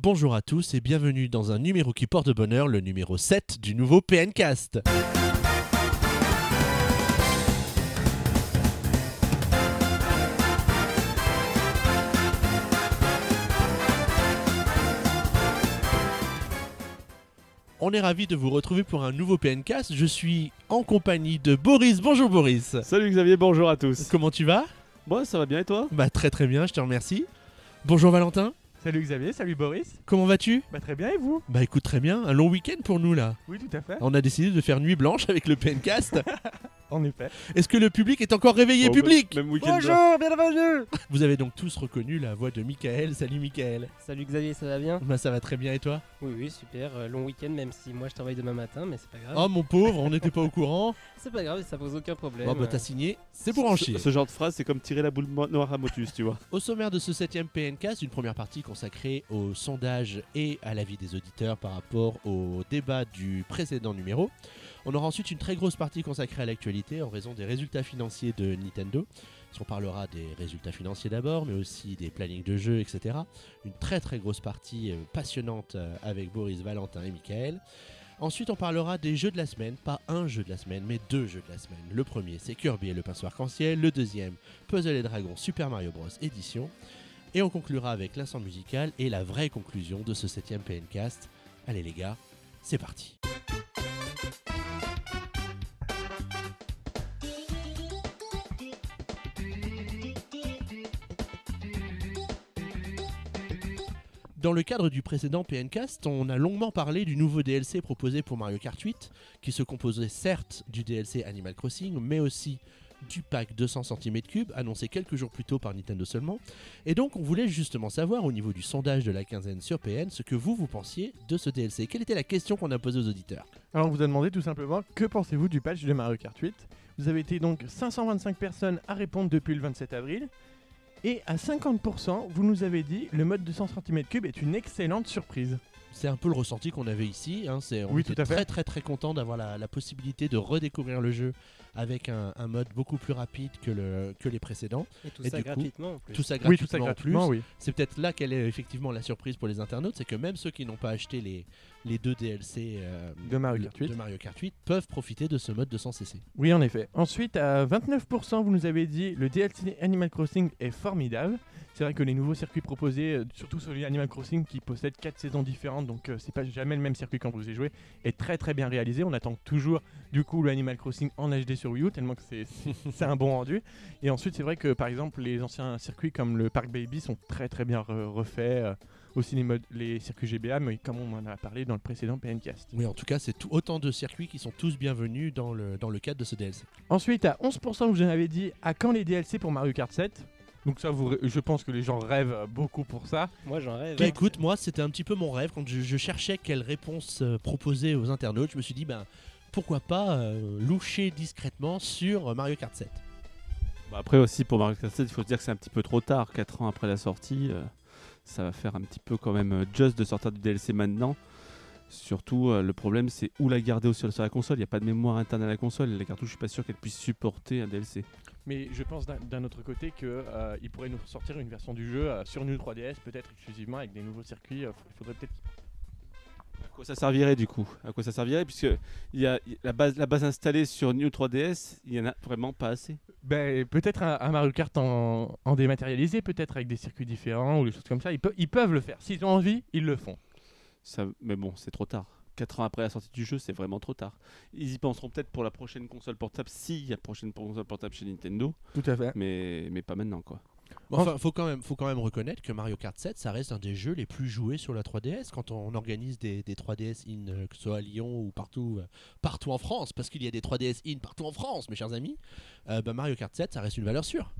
Bonjour à tous et bienvenue dans un numéro qui porte bonheur, le numéro 7 du nouveau PNcast. On est ravi de vous retrouver pour un nouveau PNcast. Je suis en compagnie de Boris. Bonjour Boris. Salut Xavier, bonjour à tous. Comment tu vas? Bon, ça va bien et toi? Bah très très bien, je te remercie. Bonjour Valentin. Salut Xavier, salut Boris. Comment vas-tu? Bah très bien et vous? Bah écoute très bien, un long week-end pour nous là. Oui tout à fait. On a décidé de faire nuit blanche avec le PNcast. En effet. Est-ce que le public est encore réveillé Oh, public Même week-end. bienvenue Vous avez donc tous reconnu la voix de Michael. Salut Michael. Salut Xavier, ça va bien? Bah ça va très bien et toi? Oui, oui, super. euh, long week-end, même si moi je travaille demain matin, mais c'est pas grave. Oh mon pauvre, on n'était pas au courant. C'est pas grave, ça pose aucun problème. Bon bah t'as signé, c'est pour en Ce- chier. Ce, genre de phrase, c'est comme tirer la boule noire à Motus, tu vois. Au sommaire de ce septième PNcast, une première partie consacrée au sondage et à l'avis des auditeurs par rapport au débat du précédent numéro. On aura ensuite une très grosse partie consacrée à l'actualité en raison des résultats financiers de Nintendo. On parlera des résultats financiers d'abord, mais aussi des plannings de jeux, etc. Une très très grosse partie euh, passionnante euh, avec Boris, Valentin et Michael. Ensuite, on parlera des jeux de la semaine, pas un jeu de la semaine, mais deux jeux de la semaine. Le premier, c'est Kirby et le pinceau arc-en-ciel. Le deuxième, Puzzle et Dragons Super Mario Bros. édition. Et on conclura avec l'instant musical et la vraie conclusion de ce septième PNcast. Allez les gars, c'est parti. Dans le cadre du précédent PNcast, on a longuement parlé du nouveau DLC proposé pour Mario Kart 8, qui se composait certes du DLC Animal Crossing, mais aussi du pack 200 cm3, annoncé quelques jours plus tôt par Nintendo seulement. Et donc on voulait justement savoir au niveau du sondage de la quinzaine sur PN ce que vous, vous pensiez de ce DLC. Quelle était la question qu'on a posée aux auditeurs? Alors on vous a demandé tout simplement que pensez-vous du patch de Mario Kart 8 Vous avez été donc 525 personnes à répondre depuis le 27 avril. Et à 50%, vous nous avez dit le mode 200 cm3 est une excellente surprise. C'est un peu le ressenti qu'on avait ici. hein, c'est, on Oui, était tout à fait. très très très content d'avoir la, la possibilité de redécouvrir le jeu avec un, un mode beaucoup plus rapide que, le, que les précédents. Et tout et ça du coup, gratuitement en plus. Tout ça oui, gratuitement, tout ça en gratuitement, plus. oui. C'est peut-être là qu'elle est effectivement la surprise pour les internautes, c'est que même ceux qui n'ont pas acheté les, les deux DLC euh, De Mario Kart 8. de Mario Kart 8 peuvent profiter de ce mode 200 cc. Oui, en effet. Ensuite, à 29%, vous nous avez dit le DLC Animal Crossing est formidable. C'est vrai que les nouveaux circuits proposés, euh, surtout sur les Animal Crossing qui possède 4 saisons différentes, donc euh, c'est pas jamais le même circuit quand vous y jouez, est très très bien réalisé. On attend toujours du coup le Animal Crossing en HD sur Wii U, tellement que c'est un bon rendu. Et ensuite, c'est vrai que par exemple, les anciens circuits comme le Park Baby sont très très bien re- refaits. Aussi les, modes, les circuits GBA, mais comme on en a parlé dans le précédent PNcast. Oui, en tout cas, c'est tout- autant de circuits qui sont tous bienvenus dans le, dans le cadre de ce DLC. Ensuite, à 11%, vous en avez dit à quand les DLC pour Mario Kart 7 Donc ça, vous, je pense que les gens rêvent beaucoup pour ça. Moi j'en rêve. Bah, écoute, moi, c'était un petit peu mon rêve quand je, je cherchais quelle réponse euh, proposer aux internautes. Je me suis dit, ben, pourquoi pas euh, loucher discrètement sur Mario Kart 7. Bah, après aussi, pour Mario Kart 7, il faut se dire que c'est un petit peu trop tard. 4 ans après la sortie, euh, ça va faire un petit peu quand même euh, just de sortir du DLC maintenant. Surtout, euh, le problème, c'est où la garder aussi sur la console. Il n'y a pas de mémoire interne à la console. La cartouche, je suis pas sûr qu'elle puisse supporter un DLC. Mais je pense d'un- autre côté qu'ils pourraient nous sortir une version du jeu euh, sur New 3DS, peut-être exclusivement avec des nouveaux circuits. euh, Il faudrait peut-être. À quoi ça servirait du coup? À quoi ça servirait? Puisque y a la base, la base installée sur New 3DS, il y en a vraiment pas assez. Ben, peut-être un, un Mario Kart en, en dématérialisé, peut-être avec des circuits différents ou des choses comme ça. Ils, pe- ils peuvent le faire. S'ils ont envie, ils le font. Ça, mais bon, c'est trop tard. 4 ans après la sortie du jeu, c'est vraiment trop tard. Ils y penseront peut-être pour la prochaine console portable, s'il y a prochaine console portable chez Nintendo, Tout à fait. mais, mais pas maintenant quoi. Bon, Enfin, faut quand même, faut quand même reconnaître que Mario Kart 7, ça reste un des jeux les plus joués sur la 3DS. Quand on organise des, des 3DS in, euh, que ce soit à Lyon ou partout, euh, partout en France, parce qu'il y a des 3DS in partout en France, mes chers amis, euh, bah, Mario Kart 7, ça reste une valeur sûre.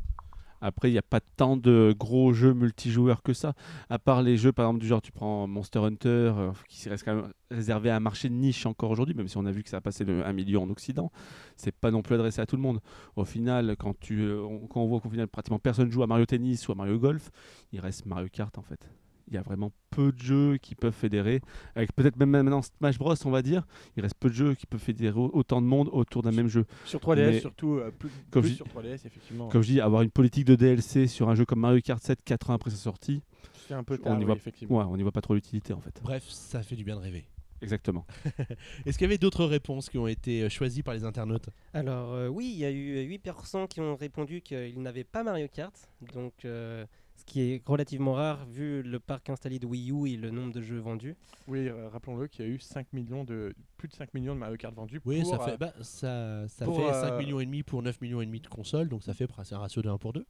Après, il n'y a pas tant de gros jeux multijoueurs que ça. À part les jeux, par exemple, du genre, tu prends Monster Hunter, euh, qui reste quand même réservé à un marché de niche encore aujourd'hui, même si on a vu que ça a passé le 1 million en Occident. C'est pas non plus adressé à tout le monde. Au final, quand, euh, on, quand on voit qu'au final, pratiquement personne joue à Mario Tennis ou à Mario Golf, il reste Mario Kart en fait. Il y a vraiment peu de jeux qui peuvent fédérer. Avec peut-être même maintenant Smash Bros, on va dire, il reste peu de jeux qui peuvent fédérer autant de monde autour d'un même jeu. Sur 3DS, Mais- surtout, euh, plus, Comme plus je- sur 3DS, effectivement. Comme je dis, avoir une politique de DLC sur un jeu comme Mario Kart 7 4 ans après sa sortie, C'est un peu On tard, y oui, voit- effectivement. Ouais, on n'y voit pas trop l'utilité en fait. Bref, ça fait du bien de rêver. Exactement. Est-ce qu'il y avait d'autres réponses qui ont été euh, choisies par les internautes? Alors euh, oui, il y a eu 8% qui ont répondu qu'ils n'avaient pas Mario Kart, donc euh, qui est relativement rare vu le parc installé de Wii U et le nombre de jeux vendus. Oui, euh, rappelons-le qu'il y a eu 5 millions de, plus de 5 millions de Mario Kart vendus. Oui, pour, ça fait, euh, bah, ça, ça pour, fait euh, 5 millions et demi pour 9 millions et demi de consoles, donc ça fait un ratio de 1 pour 2.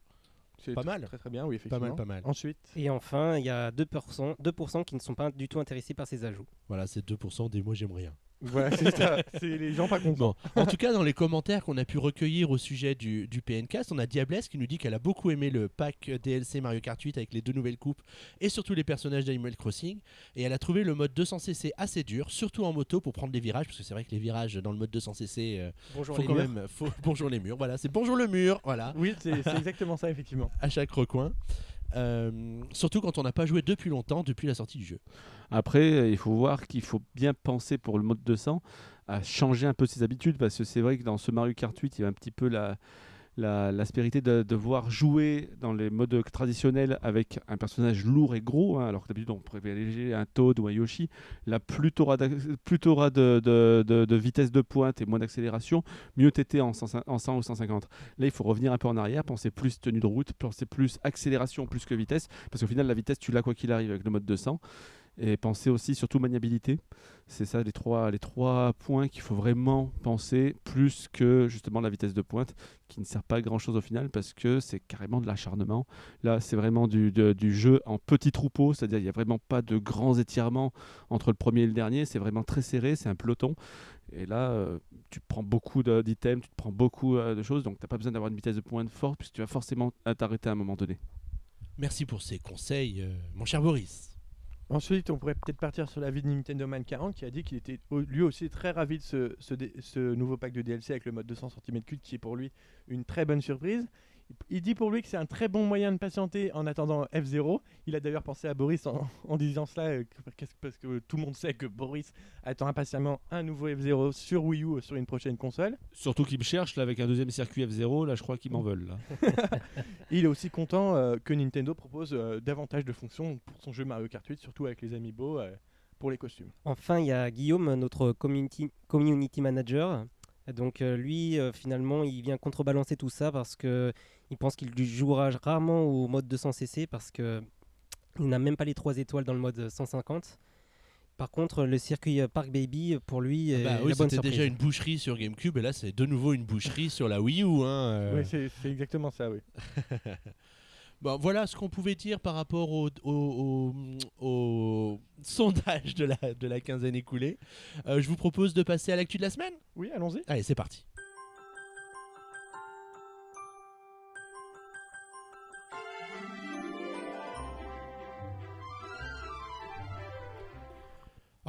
c'est pas mal. Très très bien, oui, Pas effectivement. mal, pas mal. Ensuite, Et enfin, il y a 2%, 2% qui ne sont pas du tout intéressés par ces ajouts. Voilà, c'est 2% des mots j'aime rien. Voilà, c'est ça. C'est les gens pas contents. Bon, en tout cas, dans les commentaires qu'on a pu recueillir au sujet du, du PNcast, on a Diablesse qui nous dit qu'elle a beaucoup aimé le pack DLC Mario Kart 8 avec les deux nouvelles coupes et surtout les personnages d'Animal Crossing. Et elle a trouvé le mode 200cc assez dur, surtout en moto pour prendre des virages, parce que c'est vrai que les virages dans le mode 200cc, euh, Bonjour faut les quand murs. même. Faut, bonjour les murs, voilà, c'est bonjour le mur, voilà, Oui, c'est exactement ça, effectivement. à chaque recoin. Euh, surtout quand on n'a pas joué depuis longtemps, depuis la sortie du jeu. Après, euh, il faut voir qu'il faut bien penser pour le mode 200 à changer un peu ses habitudes parce que c'est vrai que dans ce Mario Kart 8, il y a un petit peu la la- l'aspérité de devoir jouer dans les modes traditionnels avec un personnage lourd et gros, hein, alors que d'habitude on privilégie un Toad ou un Yoshi. Là, plus tu auras, de, vitesse de pointe et moins d'accélération, mieux tu étais en 100, en 100 ou 150. Là, il faut revenir un peu en arrière, penser plus tenue de route, penser plus accélération plus que vitesse, parce qu'au final, la vitesse, tu l'as quoi qu'il arrive avec le mode 200. Et penser aussi surtout maniabilité. C'est ça les trois, les trois points qu'il faut vraiment penser, plus que justement la vitesse de pointe, qui ne sert pas à grand chose au final, parce que c'est carrément de l'acharnement. Là, c'est vraiment du, du jeu en petit troupeau, c'est-à-dire il n'y a vraiment pas de grands étirements entre le premier et le dernier, c'est vraiment très serré, c'est un peloton. Et là, euh, tu prends beaucoup d'items, tu te prends beaucoup euh, de choses, donc tu n'as pas besoin d'avoir une vitesse de pointe forte, puisque tu vas forcément t'arrêter à un moment donné. Merci pour ces conseils, euh, mon cher Boris. Ensuite, on pourrait peut-être partir sur l'avis de Nintendo Man 40 qui a dit qu'il était lui aussi très ravi de ce nouveau pack de DLC avec le mode 200 cm3 qui est pour lui une très bonne surprise. Il dit pour lui que c'est un très bon moyen de patienter en attendant F0. Il a d'ailleurs pensé à Boris en, en disant cela euh, parce que tout le monde sait que Boris attend impatiemment un nouveau F0 sur Wii U euh, sur une prochaine console. Surtout qu'ils me cherchent là avec un deuxième circuit F0, là je crois qu'ils m'en veulent. Là. Il est aussi content euh, que Nintendo propose euh, davantage de fonctions pour son jeu Mario Kart 8, surtout avec les amiibo euh, pour les costumes. Enfin, il y a Guillaume, notre community, community manager. Donc euh, lui, euh, finalement, il vient contrebalancer tout ça parce que il pense qu'il jouera rarement au mode 200cc parce que il n'a même pas les 3 étoiles dans le mode 150. Par contre, le circuit euh, Park Baby, pour lui, est Bah oui, c'était déjà une boucherie sur GameCube et là c'est de nouveau une boucherie sur la Wii U. Hein. Oui, c'est c'est exactement ça, oui. Bon, voilà ce qu'on pouvait dire par rapport au, au- au- au sondage de la, de la quinzaine écoulée. Euh, je vous propose de passer à l'actu de la semaine. Oui, allons-y. Allez, c'est parti.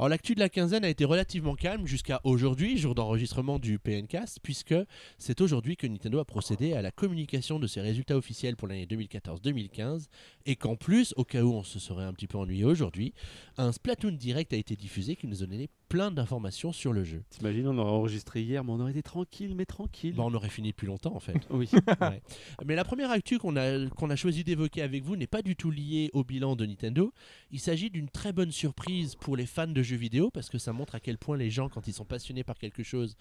Alors l'actu de la quinzaine a été relativement calme jusqu'à aujourd'hui, jour d'enregistrement du PNcast, puisque c'est aujourd'hui que Nintendo a procédé à la communication de ses résultats officiels pour l'année 2014-2015, et qu'en plus, au cas où on se serait un petit peu ennuyé aujourd'hui, un Splatoon Direct a été diffusé qui nous a donné plein d'informations sur le jeu. T'imagines, on aurait enregistré hier, mais on aurait été tranquille, mais tranquille. Bon, on aurait fini depuis longtemps en fait. Oui. Ouais. Mais la première actu qu'on a, qu'on a choisi d'évoquer avec vous n'est pas du tout liée au bilan de Nintendo. Il s'agit d'une très bonne surprise pour les fans de jeux vidéo parce que ça montre à quel point les gens, quand ils sont passionnés par quelque chose,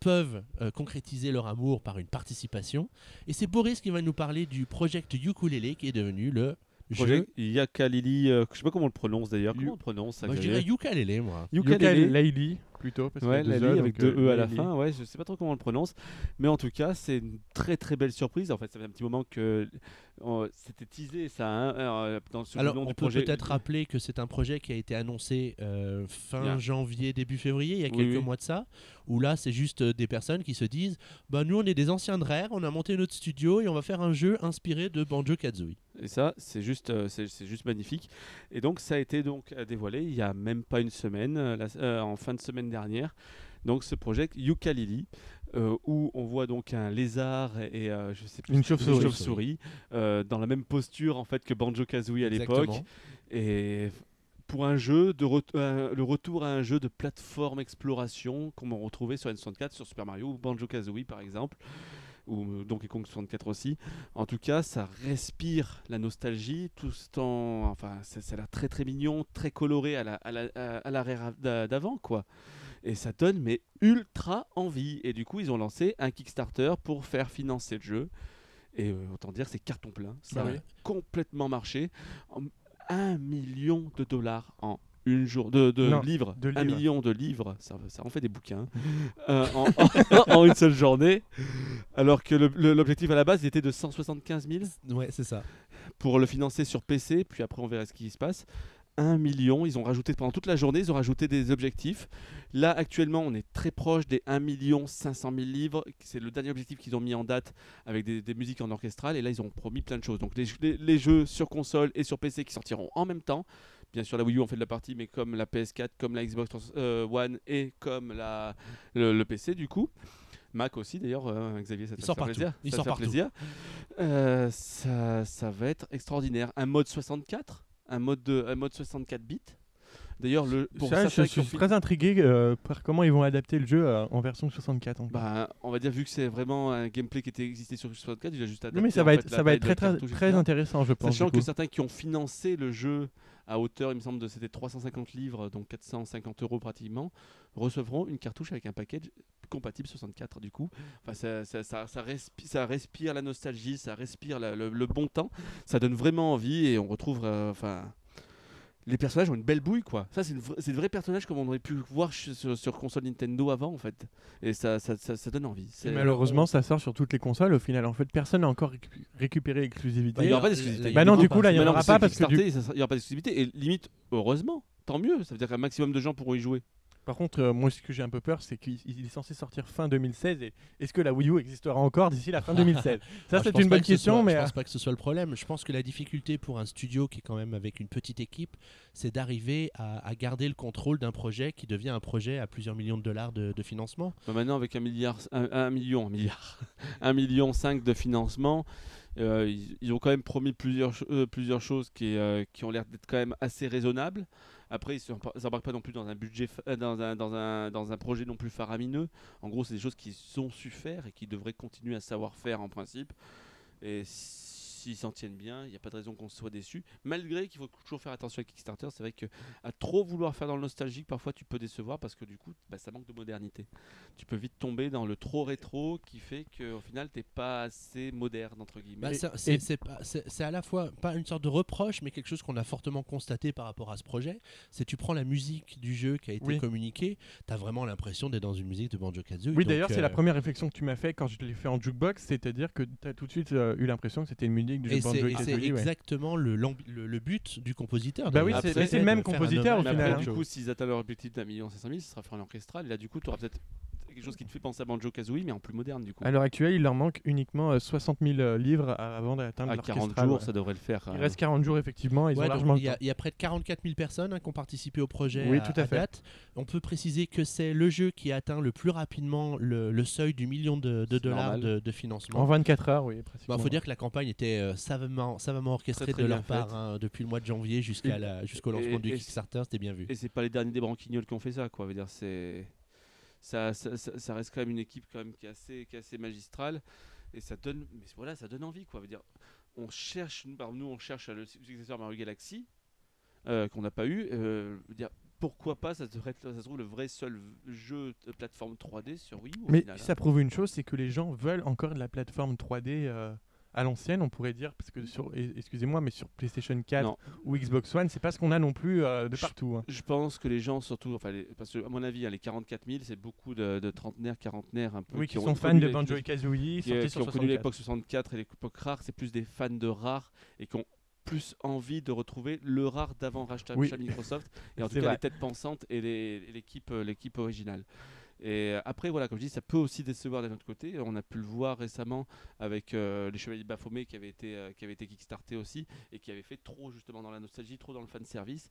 peuvent euh, concrétiser leur amour par une participation. Et c'est Boris qui va nous parler du Project Ukulele qui est devenu le Projet? Yakalili, euh, je sais pas comment on le prononce d'ailleurs. Comment on le prononce Moi, je dirais Ukulele, moi. Ukulele. Laili, plutôt. Parce Ouais, qu'il y a la deux E, avec deux euh, E à la fin, ouais, je sais pas trop comment on le prononce, mais en tout cas, c'est une très très belle surprise. En fait, ça fait un petit moment que euh, c'était teasé ça hein, euh, dans sur le Alors, nom on du peut projet. peut-être rappeler que c'est un projet qui a été annoncé euh, fin Bien. janvier, début février, il y a Oui, quelques oui. mois de ça, où là, c'est juste euh, des personnes qui se disent bah, Nous, on est des anciens de Rare, on a monté notre studio et on va faire un jeu inspiré de Banjo Kazooie. Et ça, c'est juste, euh, c'est juste magnifique. Et donc, ça a été donc euh, dévoilé il y a même pas une semaine, euh, la- euh, en fin de semaine dernière. Donc, ce projet Ukulele, euh, où on voit donc un lézard et euh, je sais plus Une chauve-souris. chauve-souris, euh, dans la même posture en fait que Banjo Kazooie à l'époque. Et pour un jeu de euh, le retour à un jeu de plateforme exploration comme on retrouvait sur N64, sur Super Mario ou Banjo Kazooie par exemple. ou Donkey Kong 64 aussi. En tout cas, ça respire la nostalgie, tout ce temps. Enfin, ça, ça a l'air très très mignon, très coloré à la, à la, à la rare d'a- d'avant, quoi. Et ça donne mais ultra envie. Et du coup, ils ont lancé un Kickstarter pour faire financer le jeu. Et euh, autant dire, c'est carton plein. Ça Ah a complètement marché. Un million de dollars en une jour de, de Non, livres, de un livres. million de livres, ça, ça en fait des bouquins, euh, en, en- en une seule journée, alors que l'objectif à la base était de 175 000 Ouais, c'est ça. pour le financer sur PC, puis après on verra ce qui se passe. 1 million, ils ont rajouté pendant toute la journée, ils ont rajouté des objectifs. Là actuellement, on est très proche des 1 million 500 000 livres, c'est le dernier objectif qu'ils ont mis en date avec des, des musiques en orchestral, et là ils ont promis plein de choses. Donc les, les- les jeux sur console et sur PC qui sortiront en même temps. Bien sûr, la Wii U en fait de la partie, mais comme la PS4, comme la Xbox euh, One et comme la, le, le PC du coup. Mac aussi d'ailleurs, euh, Xavier, ça te fait plaisir. Il sort plaisir. Euh, ça, ça va être extraordinaire. Un mode 64, un mode, de, un mode 64 bits. D'ailleurs, le pour Ça, je suis très intrigué euh, par comment ils vont adapter le jeu euh, en version 64. encore. bah, on va dire vu que c'est vraiment un gameplay qui était existé sur 64, il a juste adapté. non, mais ça va fait, être, ça va très, intéressant, je pense. Sachant que certains qui ont financé le jeu à hauteur, il me semble, de c'était 350 livres, donc 450 euros pratiquement, recevront une cartouche avec un package compatible 64 du coup. Enfin, ça, ça, ça, ça respi- ça respire la nostalgie, ça respire la- le, le bon temps, ça donne vraiment envie et on retrouve, euh, enfin. Les personnages ont une belle bouille quoi. Ça c'est, vra- c'est de vrais personnages comme on aurait pu voir sur, sur console Nintendo avant en fait. Et ça, ça, ça, ça donne envie. Malheureusement, ça sort sur toutes les consoles au final. En fait, personne n'a encore récu- récupéré l'exclusivité. Bah, il y aura pas d'exclusivité. Bah non, du coup, là, il y en aura pas parce que il n'y aura pas d'exclusivité. Et limite, heureusement, tant mieux. Ça veut dire qu'un maximum de gens pourront y jouer. Par contre, euh, moi, ce que j'ai un peu peur, c'est qu'il il est censé sortir fin 2016. Et est-ce que la Wii U existera encore d'ici la fin 2016 Ça, Ah, c'est une bonne que question, soit- mais je euh, pense pas que ce soit le problème. Je pense que la difficulté pour un studio qui est quand même avec une petite équipe, c'est d'arriver à, à garder le contrôle d'un projet qui devient un projet à plusieurs millions de dollars de, de financement. Bah, maintenant, avec un milliard, un, un million, un milliard, un million cinq de financement, euh, ils, ils ont quand même promis plusieurs, cho- euh, plusieurs choses qui, euh, qui ont l'air d'être quand même assez raisonnables. Après, ils ne s'embarquent pas non plus dans un budget, euh, dans un, dans un, dans un projet non plus faramineux. En gros, c'est des choses qu'ils ont su faire et qui devraient continuer à savoir faire en principe. S'ils s'en tiennent bien, il n'y a pas de raison qu'on soit déçu. Malgré qu'il faut toujours faire attention à Kickstarter, c'est vrai que à trop vouloir faire dans le nostalgique, parfois tu peux décevoir parce que du coup, bah, ça manque de modernité. Tu peux vite tomber dans le trop rétro qui fait qu'au final, t'es pas assez moderne entre guillemets. Bah, c'est- à la fois pas une sorte de reproche, mais quelque chose qu'on a fortement constaté par rapport à ce projet. C'est tu prends la musique du jeu qui a été Oui. communiquée, tu as vraiment l'impression d'être dans une musique de Banjo Kazooie. oui, d'ailleurs, c'est la première réflexion que tu m'as fait quand je l'ai fait en jukebox, c'est-à-dire que tu as tout de suite euh, eu l'impression que c'était une musique du jeu de c'est Banjo et c'est exactement le, l'ambi- le, le but du compositeur. Bah oui, c'est- Après, mais c'est le même compositeur, au final, hein. du Banjo. coup, s'ils atteignent leur objectif d'un million cinq cent mille, ce sera fait en orchestral. Et là, du coup, tu auras peut-être quelque chose qui te fait penser à Banjo Kazooie, mais en plus moderne du coup. À l'heure actuelle, il leur manque uniquement euh, 60 000 euh, livres à- avant d'atteindre à 40 l'orchestral, jours, ouais. ça devrait le faire. Il euh. reste 40 jours, effectivement, ils Ouais, ont largement il, y a, temps. il y a près de 44 000 personnes hein, qui ont participé au projet Oui, à, tout à fait. date. On peut préciser que c'est le jeu qui a atteint le plus rapidement le, le seuil du million de, dollars de, de En financement. 24 heures, oui, Il pratiquement. faut dire que la campagne était euh, savamment, savamment orchestrée Très, très de leur part hein, depuis le mois de janvier jusqu'à Et- la- jusqu'au et- lancement du et- Kickstarter, c'était bien vu. Et c'est pas les derniers des branquignoles qui ont fait ça, quoi. Veut dire, c'est ça, ça, ça- ça reste quand même une équipe quand même qui est assez, qui est assez magistrale et ça donne, mais voilà, ça donne envie, quoi. Veut dire, on cherche, nous, on cherche le successeur Mario Galaxy euh, qu'on n'a pas eu. euh, dire, pourquoi pas Ça devrait être, ça se trouve le vrai seul jeu de plateforme 3D sur Wii. U, Mais final, hein. ça prouve une chose, c'est que les gens veulent encore de la plateforme 3D euh, à l'ancienne, on pourrait dire, parce que sur, excusez-moi, mais sur PlayStation 4 Non. ou Xbox One, c'est pas ce qu'on a non plus euh, de partout. hein. Je pense que les gens, surtout, enfin, les- parce que à mon avis, hein, les 44 000, c'est beaucoup de, de trentenaires, quarantenaires, un peu Oui, qui, ont sont fans de Banjo et Kazooie, qui, sortis euh, qui ont connu 64. l'époque 64 et l'époque rare, c'est plus des fans de rare et qui ont plus envie de retrouver le rare d'avant rachat Oui. chez Microsoft et en tout cas vrai. les têtes pensantes et l'équipe euh, l'équipe originale. Et euh, après voilà comme je dis ça peut aussi décevoir d'un autre côté. On a pu le voir récemment avec euh, les Chevaliers de Baphomet qui avait été euh, qui avait été kickstarté aussi et qui avait fait trop justement dans la nostalgie, trop dans le fan service.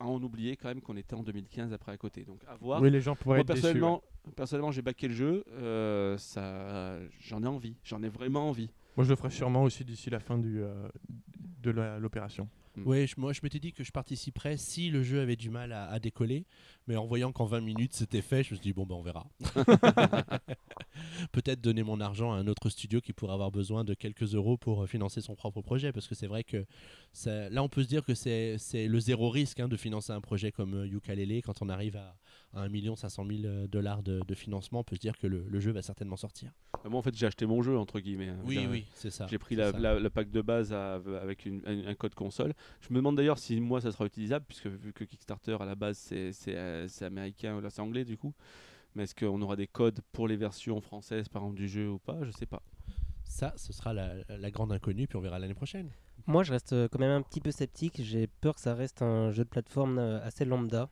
À en oublier quand même qu'on était en 2015 après à côté. Donc à voir. Oui, les gens pourraient Moi être déçus. ouais. personnellement, personnellement j'ai backé le jeu. euh, ça, j'en ai envie. J'en ai vraiment envie. Moi, je le ferai sûrement aussi d'ici la fin du, euh, de l'opération. Ouais, je- moi je m'étais dit que je participerais si le jeu avait du mal à, à décoller, mais en voyant qu'en 20 minutes c'était fait, je me suis dit bon ben on verra. Peut-être donner mon argent à un autre studio qui pourrait avoir besoin de quelques euros pour euh, financer son propre projet, parce que c'est vrai que ça- là on peut se dire que c'est c'est le zéro risque hein, de financer un projet comme euh, Yooka-Laylee. quand on arrive à, à 1 500 000 dollars de, de financement, on peut se dire que le, le jeu va certainement sortir. Bah, Moi, en fait, j'ai acheté mon jeu, entre guillemets. hein. Oui, oui, c'est ça. J'ai pris la- ça. la- le pack de base à- avec une- un, un code console. Je me demande d'ailleurs si moi ça sera utilisable, puisque vu que Kickstarter à la base c'est c'est, américain, là c'est anglais du coup. Mais est-ce qu'on aura des codes pour les versions françaises par exemple du jeu ou pas? Je sais pas. Ça, ce sera la, la grande inconnue, puis on verra l'année prochaine. Moi, je reste euh, quand même un petit peu sceptique. J'ai peur que ça reste un jeu de plateforme euh, assez lambda.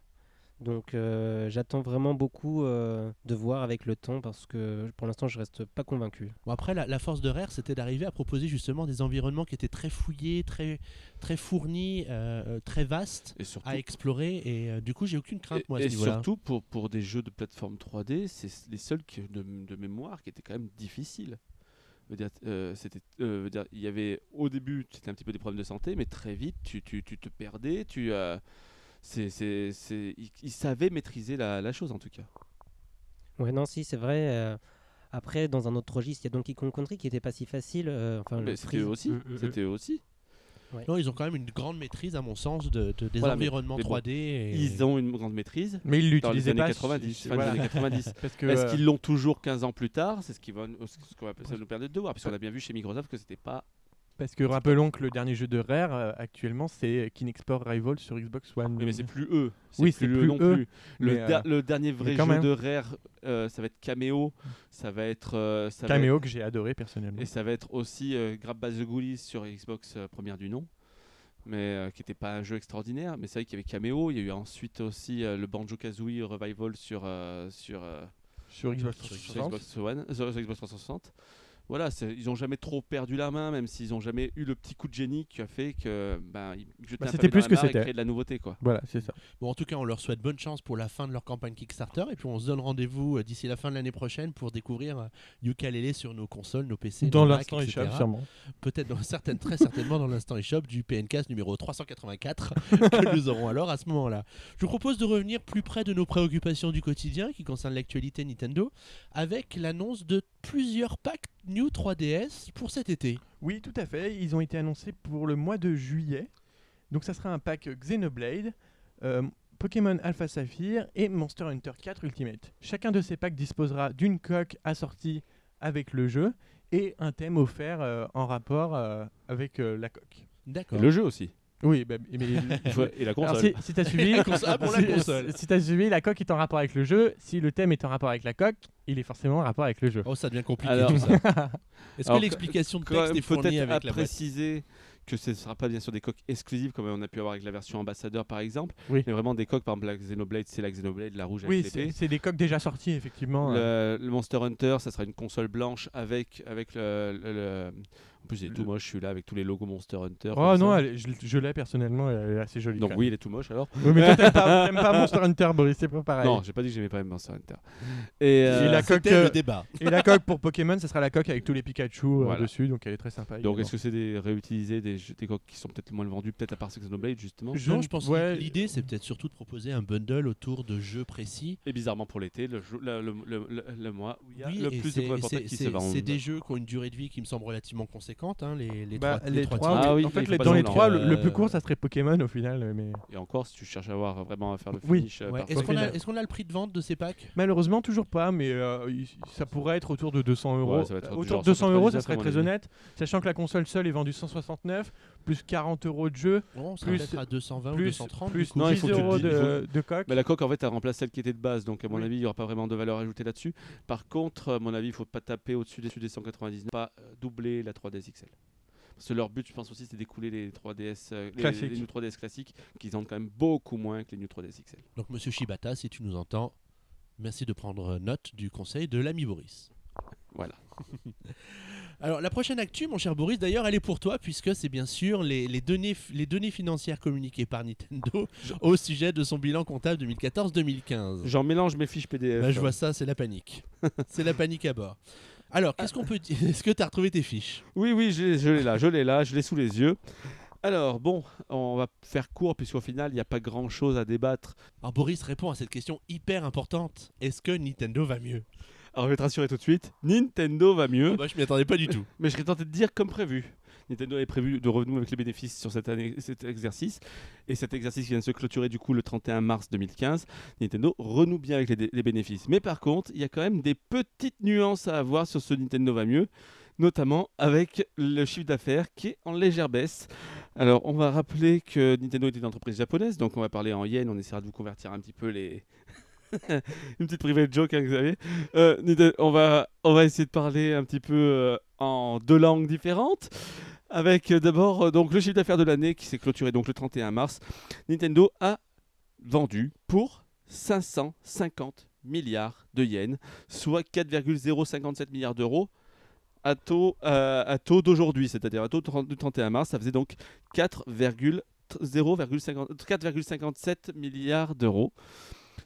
Donc, euh, j'attends vraiment beaucoup euh, de voir avec le temps parce que pour l'instant, je reste pas convaincu. Bon, après, la, la force de Rare, c'était d'arriver à proposer justement des environnements qui étaient très fouillés, très, très fournis, euh, très vastes Et surtout, à explorer. Et euh, du coup, j'ai aucune crainte, et- moi, à et ce niveau-là. surtout pour, pour des jeux de plateforme 3D, c'est les seuls qui- de, de mémoire qui étaient quand même difficiles. Euh, c'était, euh, veut dire, il y avait au début, c'était un petit peu des problèmes de santé, mais très vite, tu, tu, tu te perdais. Tu, euh, c'est, c'est, maîtriser la, la chose en tout cas. Ouais, non, si, c'est vrai. euh, après, dans un autre registre, il y a Donkey Kong Country qui était pas si facile. euh, enfin, Mais le c'était eux aussi. Mm, mm, mm. C'était eux aussi. Non, ils ont quand même une grande maîtrise, à mon sens, de, de- des Voilà, environnements mais bon, 3D. et- Ils ont une grande maîtrise. Mais ils Dans les l'utilisaient années pas. 90, c'est- fin voilà. des années 90. Parce que Est-ce euh, qu'ils l'ont toujours 15 ans plus tard? C'est ce qui va, ce qu'on va, ça nous permet de voir, puisqu'on a bien vu chez Microsoft que c'était pas. Parce que rappelons que le dernier jeu de Rare euh, actuellement c'est Kinexplore Rival sur Xbox One. Oui, mais c'est plus eux. Oui, c'est eux plus non eux, plus. Le, euh, le dernier vrai jeu même. de Rare, euh, ça va être Cameo. Ça va être. va Cameo que j'ai adoré personnellement. et ça va être aussi Grab Base the Ghoulies sur Xbox première du nom. Mais qui n'était pas un jeu extraordinaire. Mais c'est vrai qu'il y avait Cameo. Il y a eu ensuite aussi le Banjo Kazooie Revival sur, sur, Sur Xbox sur 360. Xbox One, sur Xbox 360. Voilà, c'est- ils n'ont jamais trop perdu la main, même s'ils n'ont jamais eu le petit coup de génie qui a fait que ben, ils Bah, c'était dans plus la que c'était. de la nouveauté. Quoi. Voilà, c'est ça. Bon, en tout cas, on leur souhaite bonne chance pour la fin de leur campagne Kickstarter. Et puis, on se donne rendez-vous euh, d'ici la fin de l'année prochaine pour découvrir euh, Yooka-Laylee sur nos consoles, nos PC, Dans l'instant échappe sûrement. Peut-être dans certaines, très certainement dans l'instant eShop du PNCast numéro 384 que nous aurons alors à ce moment-là. Je vous propose de revenir plus près de nos préoccupations du quotidien qui concernent l'actualité Nintendo avec l'annonce de plusieurs packs New 3DS pour cet été. Oui, tout à fait. Ils ont été annoncés pour le mois de juillet. Donc ça sera un pack Xenoblade, euh, Pokémon Alpha Saphir et Monster Hunter 4 Ultimate. Chacun de ces packs disposera d'une coque assortie avec le jeu et un thème offert euh, en rapport euh, avec euh, la coque. Et D'accord. le jeu aussi. Oui, bah, mais et la console. Alors, si, si t'as suivi, Ah, pour la si- console. si t'as suivi, la coque est en rapport avec le jeu. Si le thème est en rapport avec la coque, il est forcément en rapport avec le jeu. Oh, ça devient compliqué Alors- tout ça. Est-ce que l'explication de texte est fournie peut-être avec la préciser que ce ne sera pas bien sûr des coques exclusives comme on a pu avoir avec la version ambassadeur par exemple, Oui. mais vraiment des coques, par exemple la Xenoblade, c'est la Xenoblade, la rouge Oui, avec c'est l'épée. c'est des coques déjà sorties, effectivement. euh. Le, le Monster Hunter, ça sera une console blanche avec, avec le, le- le- En plus, il est tout moche, je suis là avec tous les logos Monster Hunter. Oh non, elle- je, je l'ai personnellement, elle est assez jolie. Donc oui, il est tout moche alors. Oui, mais toi, t'aimes pas, Monster Hunter, Boris, c'est pas pareil. Non, j'ai pas dit que j'aimais pas Monster Hunter. Et, Et euh, la coque, C'était euh, le débat. Et la coque pour Pokémon, ça sera la coque avec tous les Pikachu euh, Voilà. dessus, donc elle est très sympa. donc est-ce que c'est des réutilisés, des, jeux- des coques qui sont peut-être moins vendus, peut-être à part Xenoblade justement Je non, je pense ouais. que l'idée, c'est peut-être surtout de proposer un bundle autour de jeux précis. Et bizarrement pour l'été, le, jou- le, le, le- le- le mois où il y a Oui, le plus de qui se vendent. C'est des jeux qui ont une durée de vie qui me semble relativement conséquente. hein, les, les Bah, trois, les trois trois, titres. Ah oui. oui, en fait, les- dans les trois, le, le plus Euh, court, ça serait Pokémon au final, mais Et encore, si tu cherches à voir vraiment à faire le Oui. finish. euh, Ouais. par- Est-ce qu'on a, le prix de vente de ces packs? Malheureusement toujours pas. Mais euh, ça pourrait être autour de 200 euros. Ouais, ça va être Euh, du autour de 200 euros, ça 199, serait très avis. honnête, sachant que la console seule est vendue 169, plus 40 euros de jeu, Bon, On sera Plus- peut-être à 220 ou plus, 230. plus. Non, il 10 faut que tu le euros de, de coque. Mais la coque, en fait, elle remplace celle qui était de base. Donc, à mon Oui. avis, il n'y aura pas vraiment de valeur ajoutée là-dessus. Par contre, à mon avis, il ne faut pas taper au-dessus des, des 199, pas euh, doubler la 3DS XL. Parce que leur but, je pense aussi, c'est d'écouler les 3DS, euh, les, Classiques. les New 3DS classiques, qui vendent quand même beaucoup moins que les New 3DS XL. Donc, monsieur Shibata, si tu nous entends, merci de prendre note du conseil de l'ami Boris. Voilà. Alors, la prochaine actu, mon cher Boris, d'ailleurs, elle est pour toi, puisque c'est bien sûr les, les données, les données financières communiquées par Nintendo au sujet de son bilan comptable 2014-2015. J'en mélange mes fiches PDF. Bah, je vois ça, c'est la panique. c'est la panique à bord. Alors, qu'est-ce qu'on peut dire? Est-ce que tu as retrouvé tes fiches? Oui, oui, je, je l'ai là, je l'ai là, je l'ai sous les yeux. Alors, bon, on va faire court puisqu'au final, il n'y a pas grand-chose à débattre. Alors Boris répond à cette question hyper importante. Est-ce que Nintendo va mieux? Alors, je vais te rassurer tout de suite, Nintendo va mieux, Bah, Je m'y attendais pas du tout. mais je serais tenté de dire comme prévu. Nintendo avait prévu de revenir avec les bénéfices sur cette année, cet exercice. Et cet exercice qui vient de se clôturer du coup le 31 mars 2015, Nintendo renoue bien avec les bénéfices. Mais par contre, il y a quand même des petites nuances à avoir sur ce Nintendo va mieux, notamment avec le chiffre d'affaires qui est en légère baisse. Alors, on va rappeler que Nintendo est une entreprise japonaise, donc on va parler en yens, on essaiera de vous convertir un petit peu les... une petite private joke, hein, Xavier. Euh, on, va, on va essayer de parler un petit peu euh, en deux langues différentes. Avec euh, d'abord donc le chiffre d'affaires de l'année qui s'est clôturé donc le 31 mars. Nintendo a vendu pour 550 milliards de yens, soit 4,057 milliards d'euros à taux, taux d'aujourd'hui, c'est-à-dire à taux de 30 du 31 mars, ça faisait donc 4,050 4,57 milliards d'euros.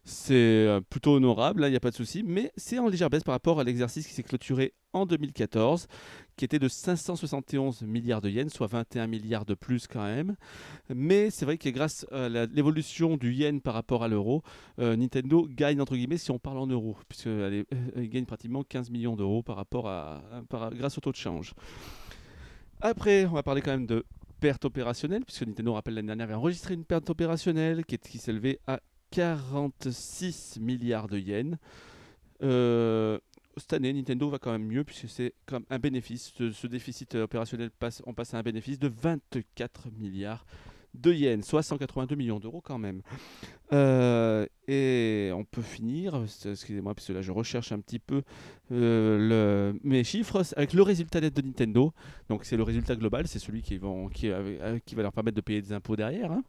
C'est euh, plutôt honorable, il n'y a pas de souci, mais c'est en légère baisse par rapport à l'exercice qui s'est clôturé en 2014, qui était de 571 milliards de yens, soit 21 milliards de plus quand même. Mais c'est vrai que grâce à l'évolution du yen par rapport à l'euro, euh, Nintendo gagne entre guillemets si on parle en euros, puisqu'elle gagne pratiquement 15 millions d'euros par rapport à, grâce au taux de change. Après, on va parler quand même de perte opérationnelle, puisque Nintendo, rappelle l'année dernière, avait enregistré une perte opérationnelle qui, est- qui s'élevait à 46 milliards de yens. Euh, cette année, Nintendo va quand même mieux puisque c'est comme un bénéfice. Ce, déficit euh, opérationnel passe, on passe à un bénéfice de 24 milliards de yens, soit 182 millions d'euros quand même. Euh, et on peut finir, excusez-moi, parce que là je recherche un petit peu mes chiffres avec le résultat net de Nintendo. Donc c'est le résultat global, c'est celui qui va leur permettre de payer des impôts derrière. hein.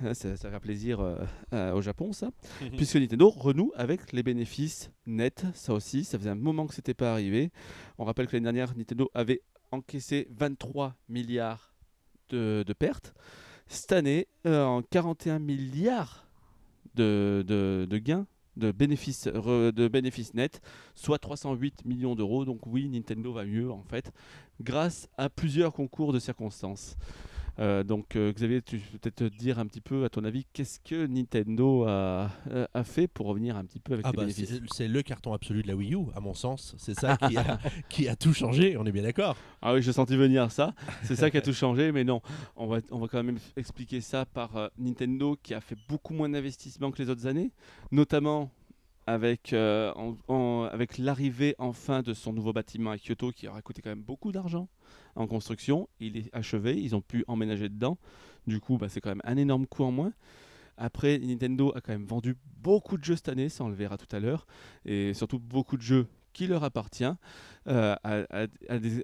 Ça, ça fait plaisir euh, euh, au Japon, ça. Puisque Nintendo renoue avec les bénéfices nets. Ça aussi, ça faisait un moment que c'était pas arrivé. On rappelle que l'année dernière, Nintendo avait encaissé 23 milliards de, de pertes. Cette année, euh, en 41 milliards de, de- de gains, de bénéfices, de bénéfices nets, soit 308 millions d'euros. Donc oui, Nintendo va mieux en fait, grâce à plusieurs concours de circonstances. Euh, donc euh, Xavier, tu peux peut-être te dire un petit peu, à ton avis, qu'est-ce que Nintendo a, euh, a fait pour revenir un petit peu avec Ah les bah, bénéfices c'est le carton absolu de la Wii U, à mon sens. C'est ça qui a, qui a tout changé, on est bien d'accord. Ah oui, j'ai senti venir ça. C'est ça qui a tout changé, mais non, on va, on va quand même expliquer ça par euh, Nintendo qui a fait beaucoup moins d'investissements que les autres années, notamment avec, en- en- avec l'arrivée enfin de son nouveau bâtiment à Kyoto qui aura coûté quand même beaucoup d'argent en construction. Il est achevé, ils ont pu emménager dedans. Du coup, bah, c'est quand même un énorme coût en moins. Après, Nintendo a quand même vendu beaucoup de jeux cette année, ça on le verra tout à l'heure, et surtout beaucoup de jeux qui leur appartient euh,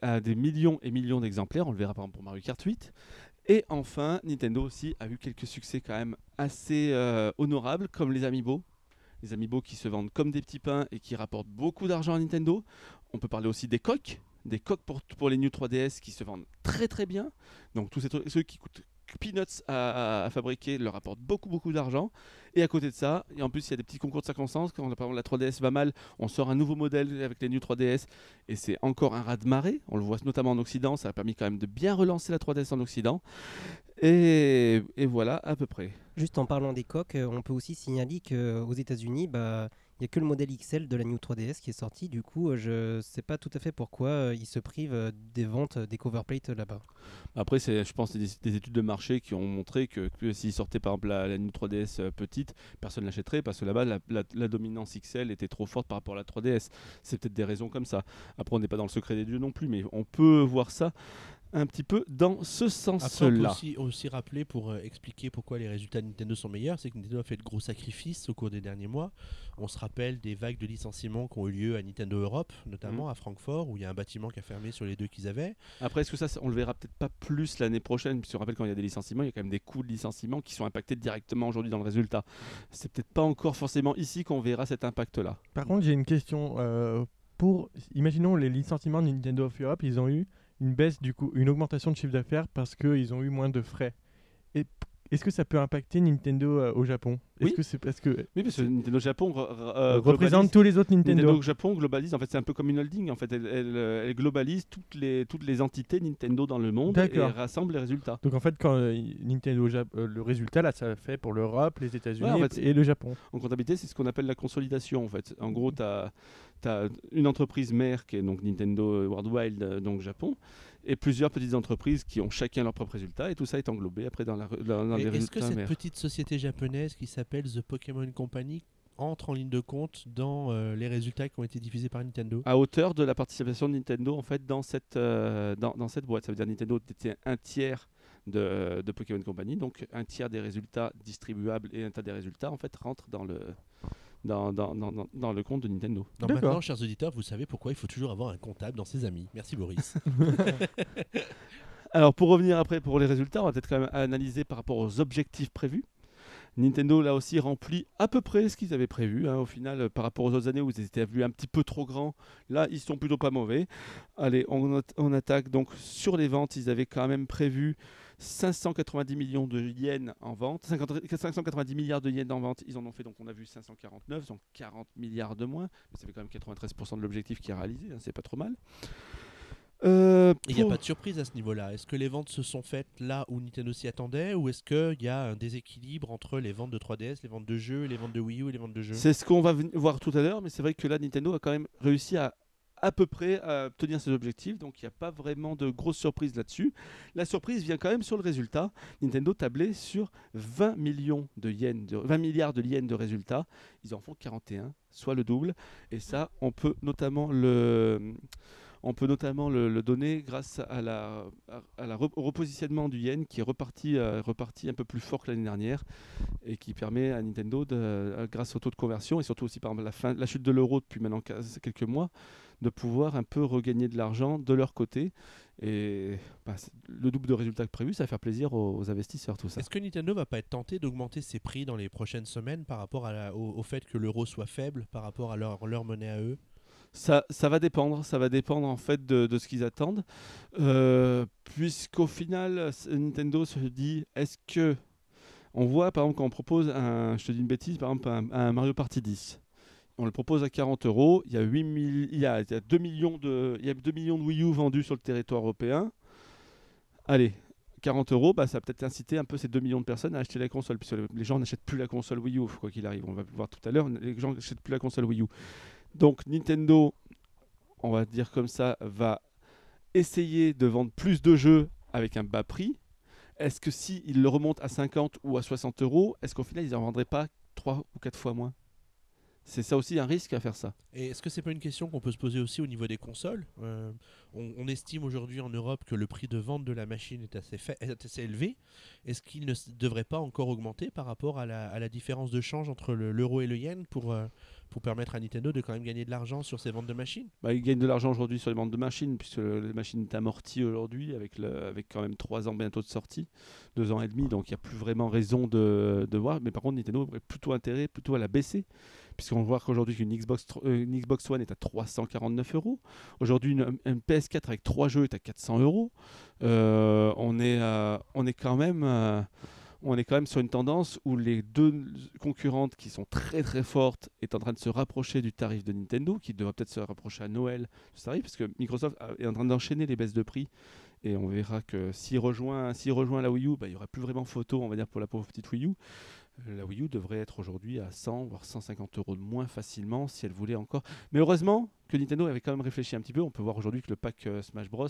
à des millions et millions d'exemplaires. On le verra par exemple pour Mario Kart 8. Et enfin, Nintendo aussi a eu quelques succès quand même assez euh, honorables, comme les Amiibo. Les Amiibo qui se vendent comme des petits pains et qui rapportent beaucoup d'argent à Nintendo. On peut parler aussi des coques, des coques pour, les New 3DS qui se vendent très très bien. Donc tous ceux qui coûtent peanuts à fabriquer leur apportent beaucoup beaucoup d'argent. Et à côté de ça, et en plus il y a des petits concours de circonstances. Quand par exemple la 3DS va mal, on sort un nouveau modèle avec les New 3DS et c'est encore un raz de marée. On le voit notamment en Occident, ça a permis quand même de bien relancer la 3DS en Occident. Et, et voilà à peu près. Juste en parlant des coques, euh, on peut aussi signaler qu'aux États-Unis, bah, il n'y a que le modèle XL de la New 3DS qui est sorti. Du coup, euh, je ne sais pas tout à fait pourquoi euh, ils se privent euh, des ventes des coverplates euh, là-bas. Après, je pense des, des études de marché qui ont montré que, s'ils sortaient par exemple la, New 3DS euh, petite, personne ne l'achèterait parce que là-bas, la- la dominance XL était trop forte par rapport à la 3DS. C'est peut-être des raisons comme ça. Après, on n'est pas dans le secret des dieux non plus, mais on peut voir ça un petit peu dans ce Après, on peut sens-là. aussi, aussi rappeler pour euh, expliquer pourquoi les résultats de Nintendo sont meilleurs, c'est que Nintendo a fait de gros sacrifices au cours des derniers mois. On se rappelle des vagues de licenciements qui ont eu lieu à Nintendo Europe, notamment à Francfort, où il y a un bâtiment qui a fermé sur les deux qu'ils avaient. Après, est-ce que ça, on le verra peut-être pas plus l'année prochaine, puisque on rappelle quand il y a des licenciements, il y a quand même des coûts de licenciement qui sont impactés directement aujourd'hui dans le résultat. C'est peut-être pas encore forcément ici qu'on verra cet impact-là. Par contre, j'ai une question. euh, pour, imaginons les licenciements de Nintendo of Europe, ils ont eu une baisse du coup, une augmentation de chiffre d'affaires parce qu'ils ont eu moins de frais. Et est-ce que ça peut impacter Nintendo euh, au Japon? Est-ce Oui. que c'est parce que Oui, parce que Nintendo Japon re- euh, représente tous les autres Nintendo. Nintendo, Japon globalise, en fait c'est un peu comme une holding, en fait elle, elle, euh, elle globalise toutes les, toutes les entités Nintendo dans le monde et rassemble les résultats. Donc en fait, quand euh, Nintendo euh, le résultat là, ça fait pour l'Europe, les États-Unis Ouais, en fait, et le Japon. En comptabilité, c'est ce qu'on appelle la consolidation en fait. En gros, tu as, une entreprise mère qui est donc Nintendo Worldwide, euh, donc Japon, et plusieurs petites entreprises qui ont chacun leur propre résultat, et tout ça est englobé après dans, la, dans, les Est-ce que résultats cette petite société japonaise qui s'appelle The Pokémon Company entre en ligne de compte dans euh, les résultats qui ont été diffusés par Nintendo? À hauteur de la participation de Nintendo en fait dans cette, euh, dans, dans cette boîte. Ça veut dire Nintendo détient un tiers de, de Pokémon Company, donc un tiers des résultats distribuables et un tiers des résultats en fait rentrent dans le, dans, dans, dans, dans- dans le compte de Nintendo. Donc D'accord. maintenant, chers auditeurs, vous savez pourquoi il faut toujours avoir un comptable dans ses amis. Merci Boris. Alors pour revenir après pour les résultats, on va peut-être quand même analyser par rapport aux objectifs prévus. Nintendo là aussi remplit à peu près ce qu'ils avaient prévu. hein. Au final, euh, par rapport aux autres années où ils étaient vus un petit peu trop grands, là ils sont plutôt pas mauvais. Allez, on attaque donc sur les ventes. Ils avaient quand même prévu 590 millions de yens en vente, 50 590 milliards de yens en vente. Ils en ont fait donc on a vu 549, donc 40 milliards de moins. Mais ça fait quand même 93% de l'objectif qui est réalisé. hein, c'est pas trop mal. Euh, Il n'y a pas de surprise à ce niveau-là. Est-ce que les ventes se sont faites là où Nintendo s'y attendait ou est-ce qu'il y a un déséquilibre entre les ventes de 3DS, les ventes de jeux, les ventes de Wii U et les ventes de jeux? C'est ce qu'on va voir tout à l'heure, mais c'est vrai que là, Nintendo a quand même réussi à à peu près à obtenir ses objectifs, donc il n'y a pas vraiment de grosse surprise là-dessus. La surprise vient quand même sur le résultat. Nintendo tablait sur 20 millions de yens, de, 20 milliards de yens de résultats. Ils en font 41, soit le double. Et ça, on peut notamment le, donner grâce à la, au repositionnement du yen qui est reparti, euh, reparti un peu plus fort que l'année dernière et qui permet à Nintendo, euh, grâce au taux de conversion et surtout aussi par la, chute de l'euro depuis maintenant quelques mois, de pouvoir un peu regagner de l'argent de leur côté. Et bah, le double de résultats que prévu, ça va faire plaisir aux, aux investisseurs tout ça. Est-ce que Nintendo va pas être tenté d'augmenter ses prix dans les prochaines semaines par rapport à la- au, au fait que l'euro soit faible par rapport à leur, leur monnaie à eux? Ça, ça va dépendre, ça va dépendre en fait de, de ce qu'ils attendent. Euh, Puisqu'au final, Nintendo se dit, est-ce que... On voit par exemple quand on propose un, je te dis une bêtise, par exemple un, un Mario Party 10. On le propose à 40 euros, il y a, 8 mille- il y a, il y a 2 millions de, il y a 2 millions de Wii U vendus sur le territoire européen. Allez, 40 euros, bah, ça va peut-être inciter un peu ces 2 millions de personnes à acheter la console, puisque le- les gens n'achètent plus la console Wii U, quoi qu'il arrive. On va voir tout à l'heure, les gens n'achètent plus la console Wii U. Donc Nintendo, on va dire comme ça, va essayer de vendre plus de jeux avec un bas prix. Est-ce que si il le remonte à 50 ou à 60 euros, est-ce qu'au final ils n'en vendraient pas 3 ou 4 fois moins? C'est ça aussi un risque à faire ça. Et est-ce que c'est pas une question qu'on peut se poser aussi au niveau des consoles Euh, on, on estime aujourd'hui en Europe que le prix de vente de la machine est assez, fa- est assez élevé. Est-ce qu'il ne devrait pas encore augmenter par rapport à la, à la différence de change entre le- l'euro et le yen pour, euh, pour permettre à Nintendo de quand même gagner de l'argent sur ses ventes de machines? Bah, ils gagnent de l'argent aujourd'hui sur les ventes de machines, puisque le- la machine est amortie aujourd'hui avec, le- avec quand même 3 ans bientôt de sortie, 2 ans et demi, donc il n'y a plus vraiment raison de, de voir. Mais par contre, Nintendo aurait plutôt intérêt plutôt à la baisser, puisqu'on voit qu'aujourd'hui une Xbox One est à 349 euros. Aujourd'hui, une, une PS4 avec 3 jeux est à 400 euros. Euh, on, est, euh, on est quand même... euh, on est quand même sur une tendance où les deux concurrentes qui sont très très fortes est en train de se rapprocher du tarif de Nintendo, qui devrait peut-être se rapprocher à Noël de ce tarif, parce que Microsoft est en train d'enchaîner les baisses de prix. Et on verra que s'il rejoint, rejoint la Wii U, bah, il n'y aura plus vraiment photo, on va dire, pour la pauvre petite Wii U. Euh, La Wii U devrait être aujourd'hui à 100 voire 150 euros de moins facilement si elle voulait encore. Mais heureusement que Nintendo avait quand même réfléchi un petit peu. On peut voir aujourd'hui que le pack euh, Smash Bros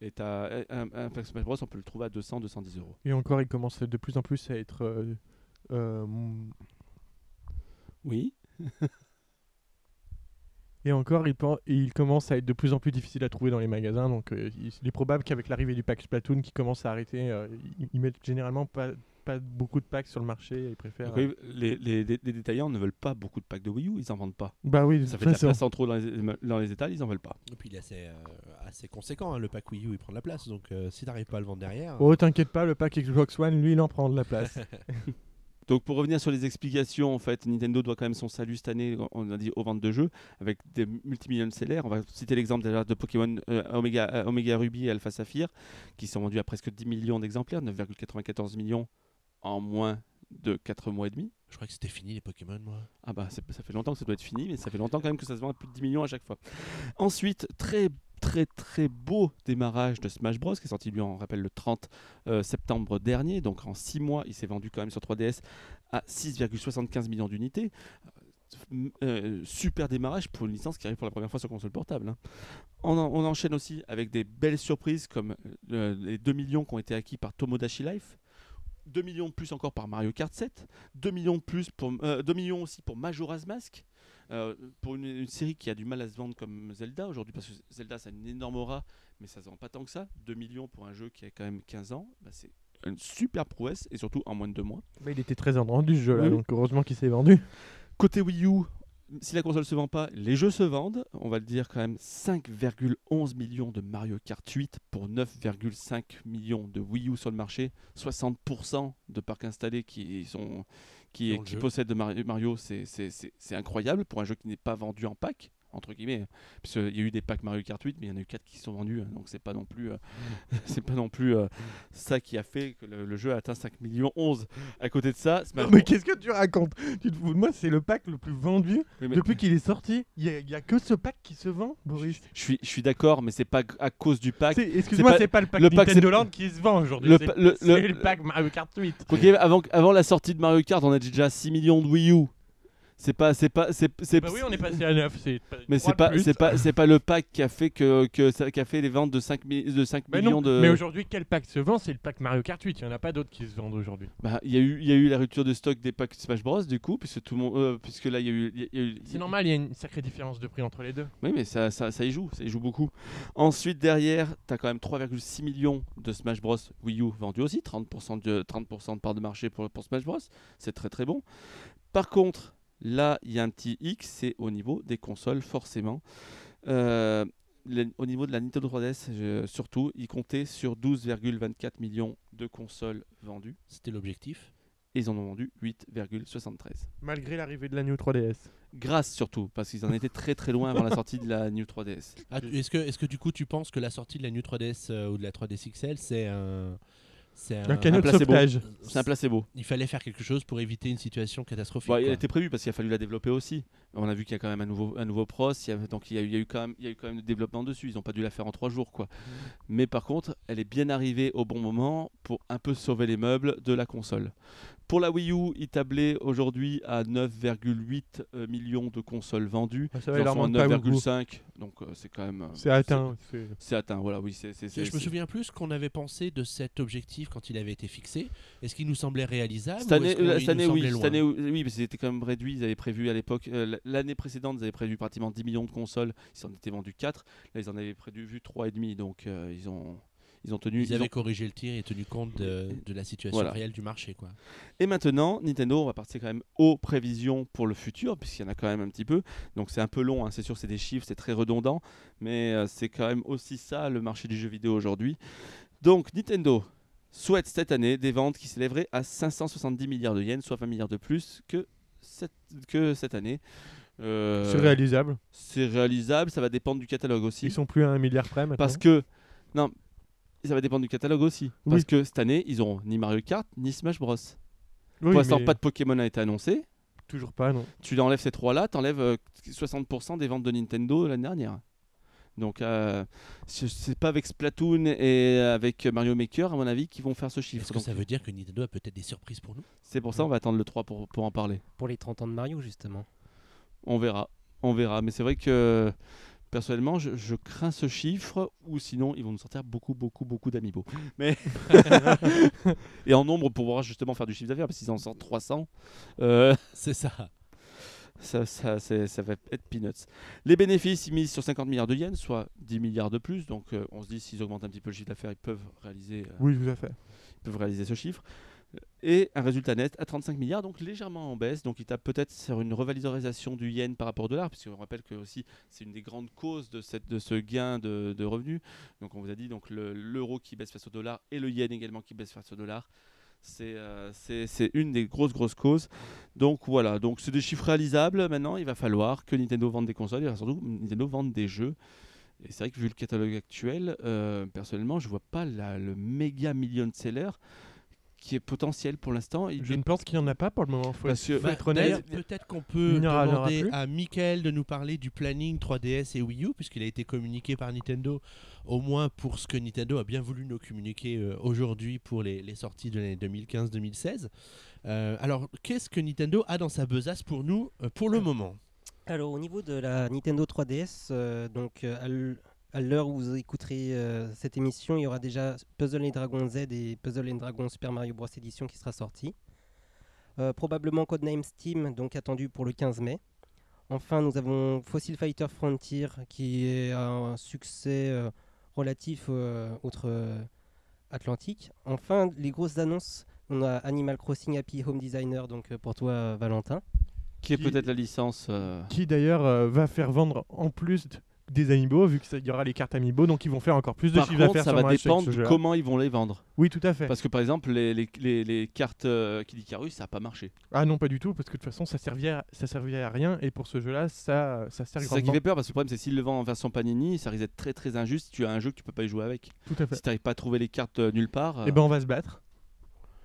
est à un, un pack Smash Bros. On peut le trouver à 200 210 euros. Et encore, il commence de plus en plus à être. euh, euh, Oui. et encore, il, il commence à être de plus en plus difficile à trouver dans les magasins. Donc, euh, il il est probable qu'avec l'arrivée du pack Splatoon qui commence à arrêter, euh, ils, ils mettent généralement pas, pas beaucoup de packs sur le marché. Ils préfèrent. Oui, les, les- les- les détaillants ne veulent pas beaucoup de packs de Wii U, ils en vendent pas. Bah oui, Ça fait de la place en trop dans les, dans les étals, ils en veulent pas. Et puis il est assez, euh, assez conséquent, hein, le pack Wii U il prend de la place, donc euh, si t'arrives pas à le vendre derrière... Oh, t'inquiète pas, le pack Xbox One, lui, il en prend de la place. Donc pour revenir sur les explications, en fait, Nintendo doit quand même son salut cette année, on a dit, aux ventes de jeux, avec des multimillions de sellers. On va citer l'exemple déjà de Pokémon euh, Omega, euh, Omega Ruby et Alpha Saphir, qui sont vendus à presque 10 millions d'exemplaires, 9,94 millions en moins de 4 mois et demi. Je crois que c'était fini les Pokémon, moi. Ah bah ça fait longtemps que ça doit être fini, mais ça fait longtemps quand même que ça se vend à plus de 10 millions à chaque fois. Ensuite, très très très beau démarrage de Smash Bros qui est sorti lui on rappelle le 30 euh, septembre dernier, donc en 6 mois il s'est vendu quand même sur 3DS à 6,75 millions d'unités. Euh, euh, super démarrage pour une licence qui arrive pour la première fois sur console portable. hein. On, en- on enchaîne aussi avec des belles surprises comme euh, les 2 millions qui ont été acquis par Tomodachi Life. 2 millions de plus encore par Mario Kart 7, 2 millions de plus pour euh, 2 millions aussi pour Majora's Mask. Euh, pour une, une série qui a du mal à se vendre comme Zelda aujourd'hui, parce que Zelda ça a une énorme aura, mais ça se vend pas tant que ça. 2 millions pour un jeu qui a quand même 15 ans, bah, c'est une super prouesse et surtout en moins de 2 mois. Il était très vendu ce jeu-là, Oui. donc heureusement qu'il s'est vendu. Côté Wii U, si la console se vend pas, les jeux se vendent. On va le dire quand même 5,11 millions de Mario Kart 8 pour 9,5 millions de Wii U sur le marché. 60% de parcs installés qui sont possèdent de Mario, c'est incroyable pour un jeu qui n'est pas vendu en pack entre guillemets parce qu'il y a eu des packs Mario Kart 8 mais il y en a eu 4 qui sont vendus donc c'est pas non plus euh, c'est pas non plus euh, ça qui a fait que le, le jeu a atteint 5 millions 11 à côté de ça Smash mais Bros- qu'est-ce que tu racontes? Tu te fous de moi, c'est le pack le plus vendu mais- depuis qu'il est sorti. Il y, a- que ce pack qui se vend, Boris. Je suis, je suis d'accord, mais c'est pas à cause du pack. Excuse-moi, pas- c'est pas le pack le Nintendo Land qui se vend aujourd'hui. C'est le- le pack Mario Kart 8. Ok, avant, avant la sortie de Mario Kart, on a déjà 6 millions de Wii U. C'est pas, c'est pas, c'est, c'est- Bah oui, on est passé à 9. c'est mais c'est pas, c'est pas, c'est pas le pack qui a fait que, que ça, qui a fait les ventes de 5, mi- de 5 Bah millions non, de. Mais aujourd'hui, quel pack se vend? C'est le pack Mario Kart 8. Il n'y en a pas d'autres qui se vendent aujourd'hui. Bah, il y a eu, il y a eu la rupture de stock des packs Smash Bros. Du coup, puisque tout le monde, euh, puisque là il y a eu, il y a- il y a eu- C'est normal, il y a une sacrée différence de prix entre les deux. Oui, mais ça, ça, ça y joue, ça y joue beaucoup. Ensuite, derrière, tu as quand même 3,6 millions de Smash Bros. Wii U vendus aussi, 30% de, 30% de part de marché pour, pour Smash Bros. C'est très très bon. Par contre, là, il y a un petit X, c'est au niveau des consoles, forcément. Euh, le- au niveau de la Nintendo 3DS, euh, surtout, ils comptaient sur 12,24 millions de consoles vendues. C'était l'objectif. Et ils en ont vendu 8,73. Malgré l'arrivée de la New 3DS. Grâce surtout, parce qu'ils en étaient très très loin avant la sortie de la New 3DS. Ah, tu- est-ce que, est-ce que du coup tu penses que la sortie de la New 3DS euh, ou de la 3DS XL c'est un, c'est Un canot de placebo. sauvetage. C'est un placebo. Il fallait faire quelque chose pour éviter une situation catastrophique. Bon, il quoi. était prévu parce qu'il a fallu la développer aussi. On a vu qu'il y a quand même un nouveau, un nouveau pros, il y a, donc il y, a, eu- il y a eu quand même, il y a eu quand même du développement dessus. Ils n'ont pas dû la faire en trois jours, quoi. Mais par contre, elle est bien arrivée au bon moment pour un peu sauver les meubles de la console. Pour la Wii U, il tablait aujourd'hui à 9,8 euh, millions de consoles vendues. Ah, ça va, Ils il en leur sont à manque pas beaucoup. 9,5. Donc euh, c'est quand même. euh, C'est atteint. c'est- atteint, voilà, oui. c'est c'est- Je me c'est- souviens plus ce qu'on avait pensé de cet objectif quand il avait été fixé. Est-ce qu'il nous semblait réalisable Cette ou année, est-ce qu'on- euh, il cette nous année, oui, semblait cette loin année, oui, mais c'était quand même réduit. Ils avaient prévu à l'époque, euh, l'année précédente, ils avaient prévu pratiquement 10 millions de consoles. Ils en étaient vendus 4. Là, ils en avaient prévu 3,5. Donc, euh, ils, ont, ils ont tenu. Ils ils avaient ont- corrigé le tir et tenu compte de, de la situation Voilà. réelle du marché. Quoi. Et maintenant, Nintendo, on va partir quand même aux prévisions pour le futur, puisqu'il y en a quand même un petit peu. Donc, c'est un peu long, hein, c'est sûr, c'est des chiffres, c'est très redondant. Mais euh, c'est quand même aussi ça, le marché du jeu vidéo aujourd'hui. Donc, Nintendo souhaite cette année des ventes qui s'élèveraient à 570 milliards de yens, soit 20 milliards de plus que cette, que cette année. Euh, C'est réalisable. C'est réalisable, ça va dépendre du catalogue aussi. Ils sont plus à un milliard près maintenant. Parce que. Non, ça va dépendre du catalogue aussi. Oui. Parce que cette année, ils auront ni Mario Kart, ni Smash Bros. Oui, Pour l'instant, mais pas de Pokémon a été annoncé. Toujours pas, non. Tu enlèves ces trois-là, tu enlèves 60% des ventes de Nintendo l'année dernière. Donc, euh, c'est pas avec Splatoon et avec Mario Maker, à mon avis, qu'ils vont faire ce chiffre. Est-ce que Donc, ça veut dire que Nintendo a peut-être des surprises pour nous? C'est pour ça on va attendre le 3 pour, pour en parler. Pour les 30 ans de Mario, justement. On verra. On verra. Mais c'est vrai que personnellement, je, je crains ce chiffre ou sinon ils vont nous sortir beaucoup, beaucoup, beaucoup d'amiibo. Mais et en nombre pour pouvoir justement faire du chiffre d'affaires parce qu'ils en sortent 300. euh, C'est ça. ça, ça, c'est- ça va être peanuts. Les bénéfices, ils misent sur 50 milliards de yens, soit 10 milliards de plus. Donc euh, on se dit s'ils augmentent un petit peu le chiffre d'affaires, ils peuvent réaliser euh, Oui, tout à fait. ils peuvent réaliser ce chiffre. Et un résultat net à 35 milliards, donc légèrement en baisse. Donc il tape peut-être sur une revalorisation du yen par rapport au dollar, puisqu'on rappelle que aussi c'est une des grandes causes de, cette, de ce gain de, de revenus. Donc on vous a dit donc le- l'euro qui baisse face au dollar et le yen également qui baisse face au dollar. C'est euh, c'est- une des grosses grosses causes. Donc voilà, donc c'est des chiffres réalisables. Maintenant, il va falloir que Nintendo vende des consoles et surtout Nintendo vende des jeux. Et c'est vrai que vu le catalogue actuel, euh, personnellement, je vois pas le méga million de seller qui est potentiel pour l'instant. Il Je ne pense qu'il n'y en a pas pour le moment. Faut, Parce Bah, être honnête. Peut-être qu'on peut demander à Michael de nous parler du planning 3DS et Wii U, puisqu'il a été communiqué par Nintendo, au moins pour ce que Nintendo a bien voulu nous communiquer euh, aujourd'hui pour les, les sorties de l'année 2015-2016. Euh, alors, qu'est-ce que Nintendo a dans sa besace pour nous euh, pour le moment? Alors au niveau de la Nintendo 3DS, euh, donc euh, à l'heure où vous écouterez euh, cette émission, il y aura déjà Puzzle and Dragon Z et Puzzle and Dragon Super Mario Bros Edition qui sera sorti. Euh, probablement Codename Steam, donc attendu pour le 15 mai. Enfin, nous avons Fossil Fighter Frontier qui est un succès euh, relatif euh, outre-Atlantique. enfin, les grosses annonces, on a Animal Crossing Happy Home Designer, donc euh, pour toi euh, Valentin. qui est peut-être la licence. euh, Qui d'ailleurs euh, va faire vendre en plus d- des amiibo, vu qu'il y aura les cartes amiibo, donc ils vont faire encore plus de Par chiffre d'affaires ça sur va dépendre de comment ils vont les vendre. Oui, tout à fait. Parce que par exemple, les, les, les, les cartes euh, Kid Icarus, ça n'a pas marché. Ah non, pas du tout, parce que de toute façon, ça servait à, ça servait à rien, et pour ce jeu-là, ça, ça sert C'est ça qui grandement. fait peur parce que le problème, c'est s'ils le vendent en version Panini, ça risque d'être très très injuste. si Tu as un jeu que tu peux pas y jouer avec. Tout à fait. Si tu n'arrives pas à trouver les cartes euh, nulle part. Et euh, ben, on va se battre.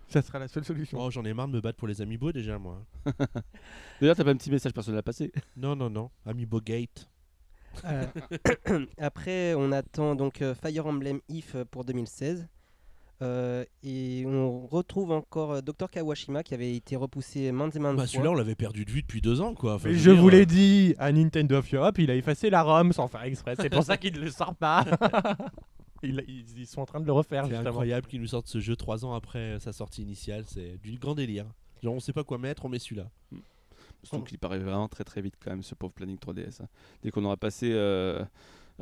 Ça sera la seule solution. Oh, j'en ai marre de me battre pour les Amiibo déjà, moi. D'ailleurs, t'as pas un petit message personnel à passer. Non, non, non. Amiibo Gate. Euh, Après, on attend donc euh, Fire Emblem If euh, pour 2016. Euh, et on retrouve encore Dr Kawashima qui avait été repoussé maintes et maintes Bah, fois. celui-là, on l'avait perdu de vue depuis deux ans, quoi. Enfin, je dire, vous l'ai euh, dit à Nintendo of Europe, il a effacé la ROM sans faire exprès. C'est pour ça qu'il ne le sort pas. Il- ils, ils sont en train de le refaire, C'est incroyable qu'ils nous sortent ce jeu trois ans après sa sortie initiale. C'est du grand délire. Genre, on sait pas quoi mettre, on met celui-là. Surtout qu'il paraît vraiment très très vite quand même ce pauvre planning 3DS. hein. Dès qu'on aura passé euh,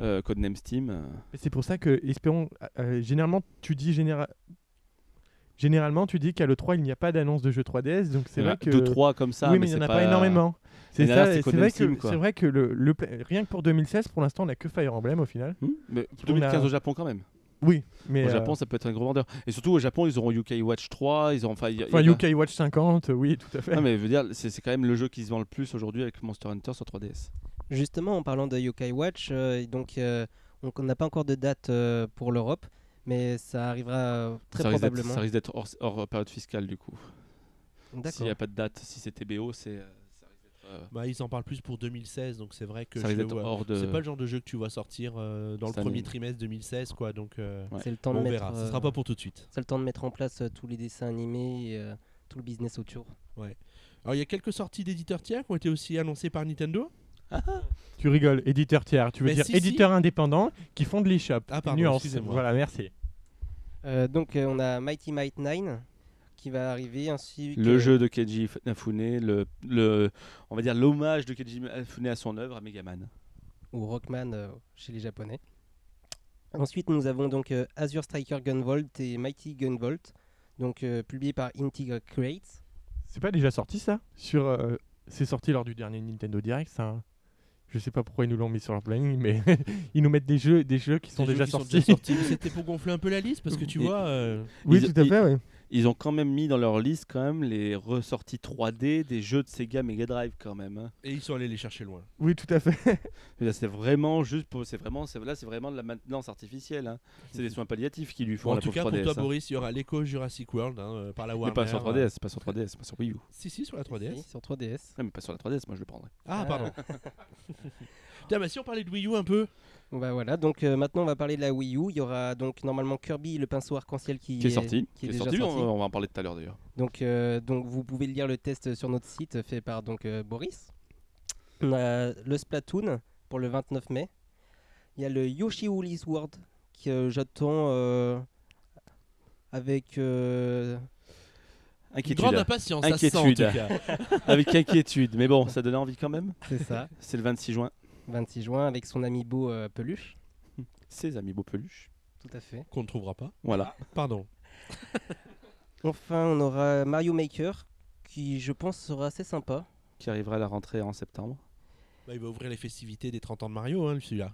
euh, Codename Steam. euh, C'est pour ça que, espérons, euh, généralement, tu dis généra- Généralement, tu dis qu'à l'E3, il n'y a pas d'annonce de jeu 3DS, donc c'est vrai que. deux trois comme ça. oui, mais il n'y en a pas, énormément. C'est vrai, vrai que le, rien que pour 2016, pour l'instant, on n'a que Fire Emblem au final. Hmm mais On 2015 a- au Japon quand même. Oui, mais. Au euh, Japon, ça peut être un gros vendeur. Et surtout au Japon, ils auront UK Watch 3. Ils auront. Enfin, y UK Watch 50, oui, tout à fait. Non, mais je veux dire, c'est quand même le jeu qui se vend le plus aujourd'hui avec Monster Hunter sur 3DS. Justement, en parlant de Yokai Watch, euh, donc euh, on n'a pas encore de date euh, pour l'Europe, mais ça arrivera très ça probablement. ça risque d'être hors, hors période fiscale du coup. S'il n'y a pas de date, si c'est TBO, c'est. Bah, ils en parlent plus pour 2016, donc c'est vrai que de. C'est pas le genre de jeu que tu vois sortir euh, dans le premier année. trimestre 2016, quoi. Donc, euh, Ouais. C'est le temps on de mettre. verra. Ce euh, sera pas pour tout de suite. C'est le temps de mettre en place euh, tous les dessins animés, et, euh, tout le business autour. Alors, il y a quelques sorties d'éditeurs tiers qui ont été aussi annoncées par Nintendo. Tu rigoles, éditeur tiers. Tu veux Mais dire si, si. éditeur indépendant qui font de l'eShop. Ah, pardon, Nuance. excusez-moi. Voilà, merci. Euh, donc euh, on a Mighty Might 9 qui va arriver ainsi Le jeu de Keiji Inafune, le, le, on va dire l'hommage de Keiji Inafune à son œuvre à Megaman. ou Rockman euh, chez les japonais. Ensuite, nous avons donc euh, Azure Striker Gunvolt et Mighty Gunvolt, donc euh, publiés par Integra Creates. C'est pas déjà sorti ça? Sur, euh, C'est sorti lors du dernier Nintendo Direct, ça. hein. Je sais pas pourquoi ils nous l'ont mis sur leur planning, mais ils nous mettent des jeux, des jeux qui sont Des jeux déjà qui sont sortis. déjà sortis. C'était pour gonfler un peu la liste parce que tu Et- vois. euh, oui, Ils- tout à ils- fait, oui. Ils ont quand même mis dans leur liste quand même les ressorties 3D des jeux de Sega Mega Drive quand même. hein. Et ils sont allés les chercher loin. Oui, tout à fait. Mais là, C'est vraiment juste pour, c'est vraiment, c'est- là c'est vraiment de la maintenance artificielle. hein. C'est des soins palliatifs qui lui font Bon, en la tout pauvre cas, 3DS. pour toi, hein. Boris, il y aura l'Echo Jurassic World hein, euh, par la Mais Warner. pas sur euh, 3DS, c'est pas sur 3DS, c'est pas sur Wii U. Si, si, sur la 3DS. Si, sur 3DS. Non, mais pas sur la 3DS, moi je le prendrais. Ah, Ah. pardon. Tiens, bah si on parlait de Wii U un peu. Bah voilà, donc euh, maintenant on va parler de la Wii U. Il y aura donc normalement Kirby le pinceau arc-en-ciel qui, Qui est sorti, qui est, qui est déjà sorti, sorti. On, on va en parler tout à l'heure d'ailleurs. Donc, euh, donc vous pouvez lire le test sur notre site fait par donc euh, Boris. On a le Splatoon pour le 29 mai. Il y a le Yoshi Woolly's World que j'attends euh, avec euh, Une Inquiétude. grande impatience, ça se sent en Inquiétude. tout cas. Avec inquiétude, mais bon, ça donnait envie quand même. c'est ça, C'est le 26 juin. 26 juin avec son amiibo euh, peluche. Ses amis beaux peluches. Tout à fait. Qu'on ne trouvera pas. Voilà. Pardon. Enfin, on aura Mario Maker qui je pense sera assez sympa. Qui arrivera à la rentrée en septembre. Bah, il va ouvrir les festivités des 30 ans de Mario, hein, celui-là.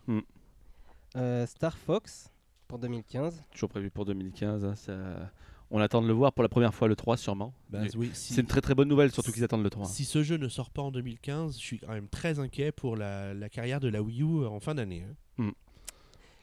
Euh, Star Fox pour 2015. Toujours prévu pour 2015. hein, ça- On attend de le voir pour la première fois le 3 sûrement. Bah, Mais oui, si, C'est une très très bonne nouvelle, surtout qu'ils attendent le 3. si ce jeu ne sort pas en 2015, je suis quand même très inquiet pour la, la carrière de la Wii U en fin d'année. hein.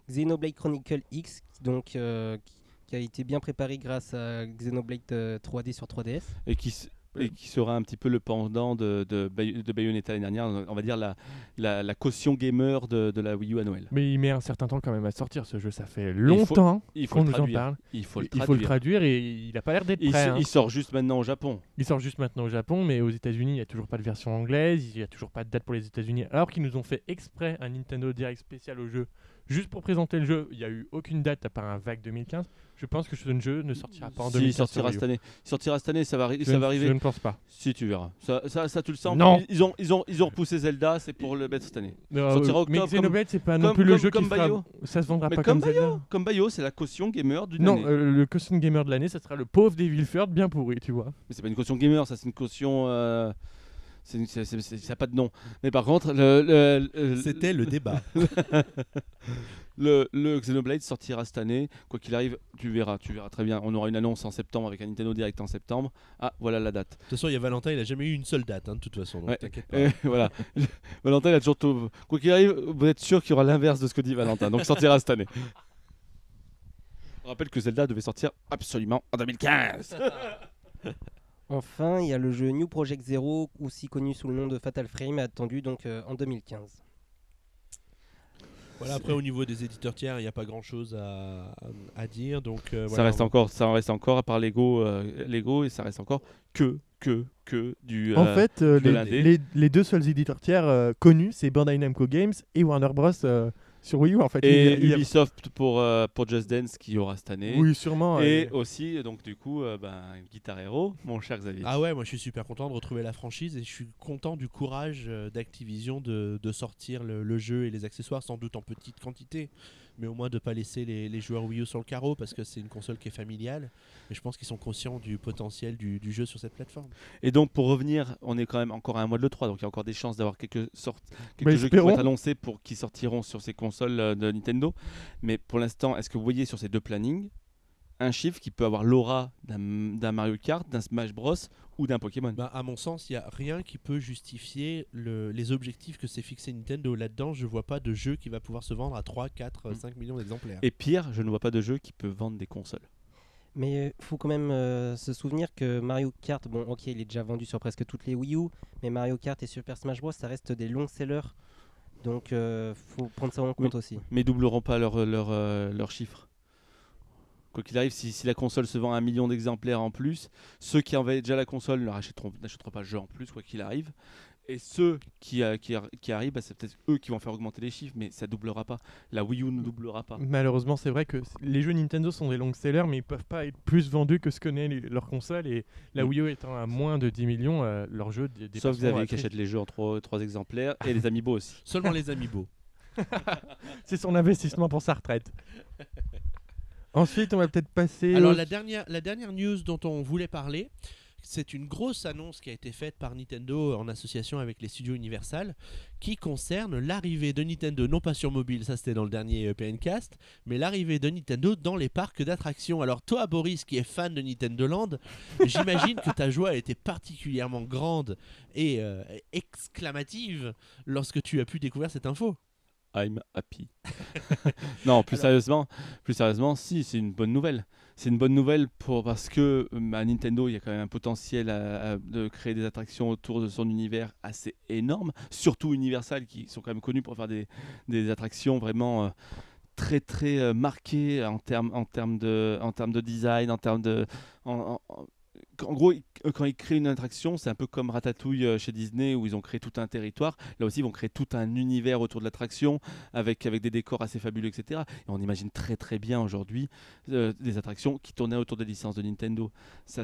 Xenoblade Chronicle X, donc euh, qui- a été bien préparé grâce à Xenoblade euh, 3D sur 3DS. et qui, s- et qui sera un petit peu le pendant de, de, Bay- de Bayonetta l'année dernière, on va dire la, la, la caution gamer de, de la Wii U à Noël. Mais il met un certain temps quand même à sortir ce jeu. Ça fait longtemps Il faut qu'on nous en traduire. parle. Il faut le Il faut le traduire. traduire et il a pas l'air d'être Il, prêt. s- hein. il sort juste maintenant au Japon. Il sort juste maintenant au Japon, mais aux États-Unis, il n'y a toujours pas de version anglaise, il n'y a toujours pas de date pour les États-Unis. Alors qu'ils nous ont fait exprès un Nintendo Direct spécial au jeu, juste pour présenter le jeu. Il n'y a eu aucune date à part un vague 2015. Je pense que ce jeu ne sortira pas en Si, 2015. il sortira cette année. Il sortira cette année, ça va, arri- Je ça ne- va arriver. Je ne pense pas. Si tu verras. Ça, ça, ça, tu le sens. Non. Ils, ont, ils, ont, ils ont repoussé Zelda, c'est pour le mettre cette année. Euh, Sortira mais octobre, Xenoblade, c'est pas non comme- plus le comme- jeu comme qui. Bayo. Ça se vendra Mais pas comme comme Zelda. Comme Bayo, c'est la caution gamer d'une Non, année. euh, le costume gamer de l'année, ça sera le pauvre Devil Third bien pourri, tu vois. Mais c'est pas une caution gamer, ça, c'est une caution. euh, c'est ça n'a pas de nom. Mais par contre, le, le, le- C'était le débat. le, Xenoblade sortira cette année. Quoi qu'il arrive, tu verras, tu verras très bien. On aura une annonce en septembre avec un Nintendo Direct en septembre. Ah, voilà la date. De toute façon, il y a Valentin, il a jamais eu une seule date, hein, de toute façon. Donc Ouais. t'inquiète pas. Et voilà. Valentin, il a toujours tout. Quoi qu'il arrive, vous êtes sûr qu'il y aura l'inverse de ce que dit Valentin. Donc sortira cette année. On rappelle que Zelda devait sortir absolument en 2015. Enfin, il y a le jeu New Project Zero, aussi connu sous le nom de Fatal Frame, attendu donc euh, en 2015. Voilà, après, au niveau des éditeurs tiers, il n'y a pas grand chose à, à dire. Donc, euh, ça reste encore, ça en reste encore à part Lego, euh, Lego et ça reste encore que, que, que du. En euh, fait, euh, les, les- les deux seuls éditeurs tiers euh, connus, c'est Bandai Namco Games et Warner Bros. Sur Wii U. En fait, et Il y a- il y a- Ubisoft pour euh, pour Just Dance qui y aura cette année. Oui, sûrement. Et aussi, donc du coup, euh, ben, Guitar Hero, mon cher Xavier. Ah ouais, moi je suis super content de retrouver la franchise et je suis content du courage euh, d'Activision de, de sortir le, le jeu et les accessoires, sans doute en petite quantité, mais au moins de pas laisser les, les joueurs Wii U sur le carreau parce que c'est une console qui est familiale. Et je pense qu'ils sont conscients du potentiel du, du jeu sur cette plateforme. Et donc pour revenir, on est quand même encore à un mois de le 3, donc il y a encore des chances d'avoir quelques sortes, quelques jeux qui vont être annoncés pour qui sortiront sur ces consoles euh, de Nintendo. Mais pour l'instant, est-ce que vous voyez sur ces deux plannings un chiffre qui peut avoir l'aura d'un d'un Mario Kart, d'un Smash Bros ou d'un Pokémon Bah, à mon sens, il n'y a rien qui peut justifier le- les objectifs que s'est fixé Nintendo. Là-dedans, je vois pas de jeu qui va pouvoir se vendre à 3, 4, Mm. 5 millions d'exemplaires. Et pire, je ne vois pas de jeu qui peut vendre des consoles. Mais il faut quand même euh, se souvenir que Mario Kart, bon ok il est déjà vendu sur presque toutes les Wii U, mais Mario Kart et Super Smash Bros ça reste des longs sellers. Donc euh, faut prendre ça en compte aussi. Mais ils doubleront pas leurs leur, euh, leurs chiffres. Quoi qu'il arrive, si, si la console se vend à un million d'exemplaires en plus, ceux qui avaient déjà la console ne rachèteront- n'achèteront pas le jeu en plus, quoi qu'il arrive. Et ceux qui, euh, qui, ar- qui arrivent, bah, c'est peut-être eux qui vont faire augmenter les chiffres, mais ça doublera pas. La Wii U ne doublera pas. Malheureusement, c'est vrai que les jeux Nintendo sont des longs sellers, mais ils peuvent pas être plus vendus que ce que les- leur console. Et la Mm. Wii U étant à moins de 10 millions, euh, leur jeu dé- Sauf dépasseront Xavier la qui tri- achète les jeux en 3, exemplaires et les amiibo aussi. Seulement les amiibo. C'est son investissement pour sa retraite. Ensuite, on va peut-être passer. Alors au- la dernière, la dernière news dont on voulait parler, c'est une grosse annonce qui a été faite par Nintendo en association avec les studios Universal, qui concerne l'arrivée de Nintendo, non pas sur mobile, ça c'était dans le dernier euh, PNcast, mais l'arrivée de Nintendo dans les parcs d'attractions. Alors toi Boris qui est fan de Nintendo Land, j'imagine que ta joie a été particulièrement grande et euh, exclamative lorsque tu as pu découvrir cette info. I'm happy. non, plus Alors- sérieusement, plus sérieusement, si c'est une bonne nouvelle. C'est une bonne nouvelle pour parce que euh, à Nintendo, il y a quand même un potentiel à- à- de créer des attractions autour de son univers assez énorme. Surtout Universal, qui sont quand même connus pour faire des, des attractions vraiment euh, très très euh, marquées en termes en termes de en termes de design, en termes de en, en- en gros, ils- quand ils créent une attraction, c'est un peu comme Ratatouille euh, chez Disney où ils ont créé tout un territoire. Là aussi, ils vont créer tout un univers autour de l'attraction avec, des décors assez fabuleux, etc. Et on imagine très très bien aujourd'hui euh, des attractions qui tournaient autour des licences de Nintendo. Ça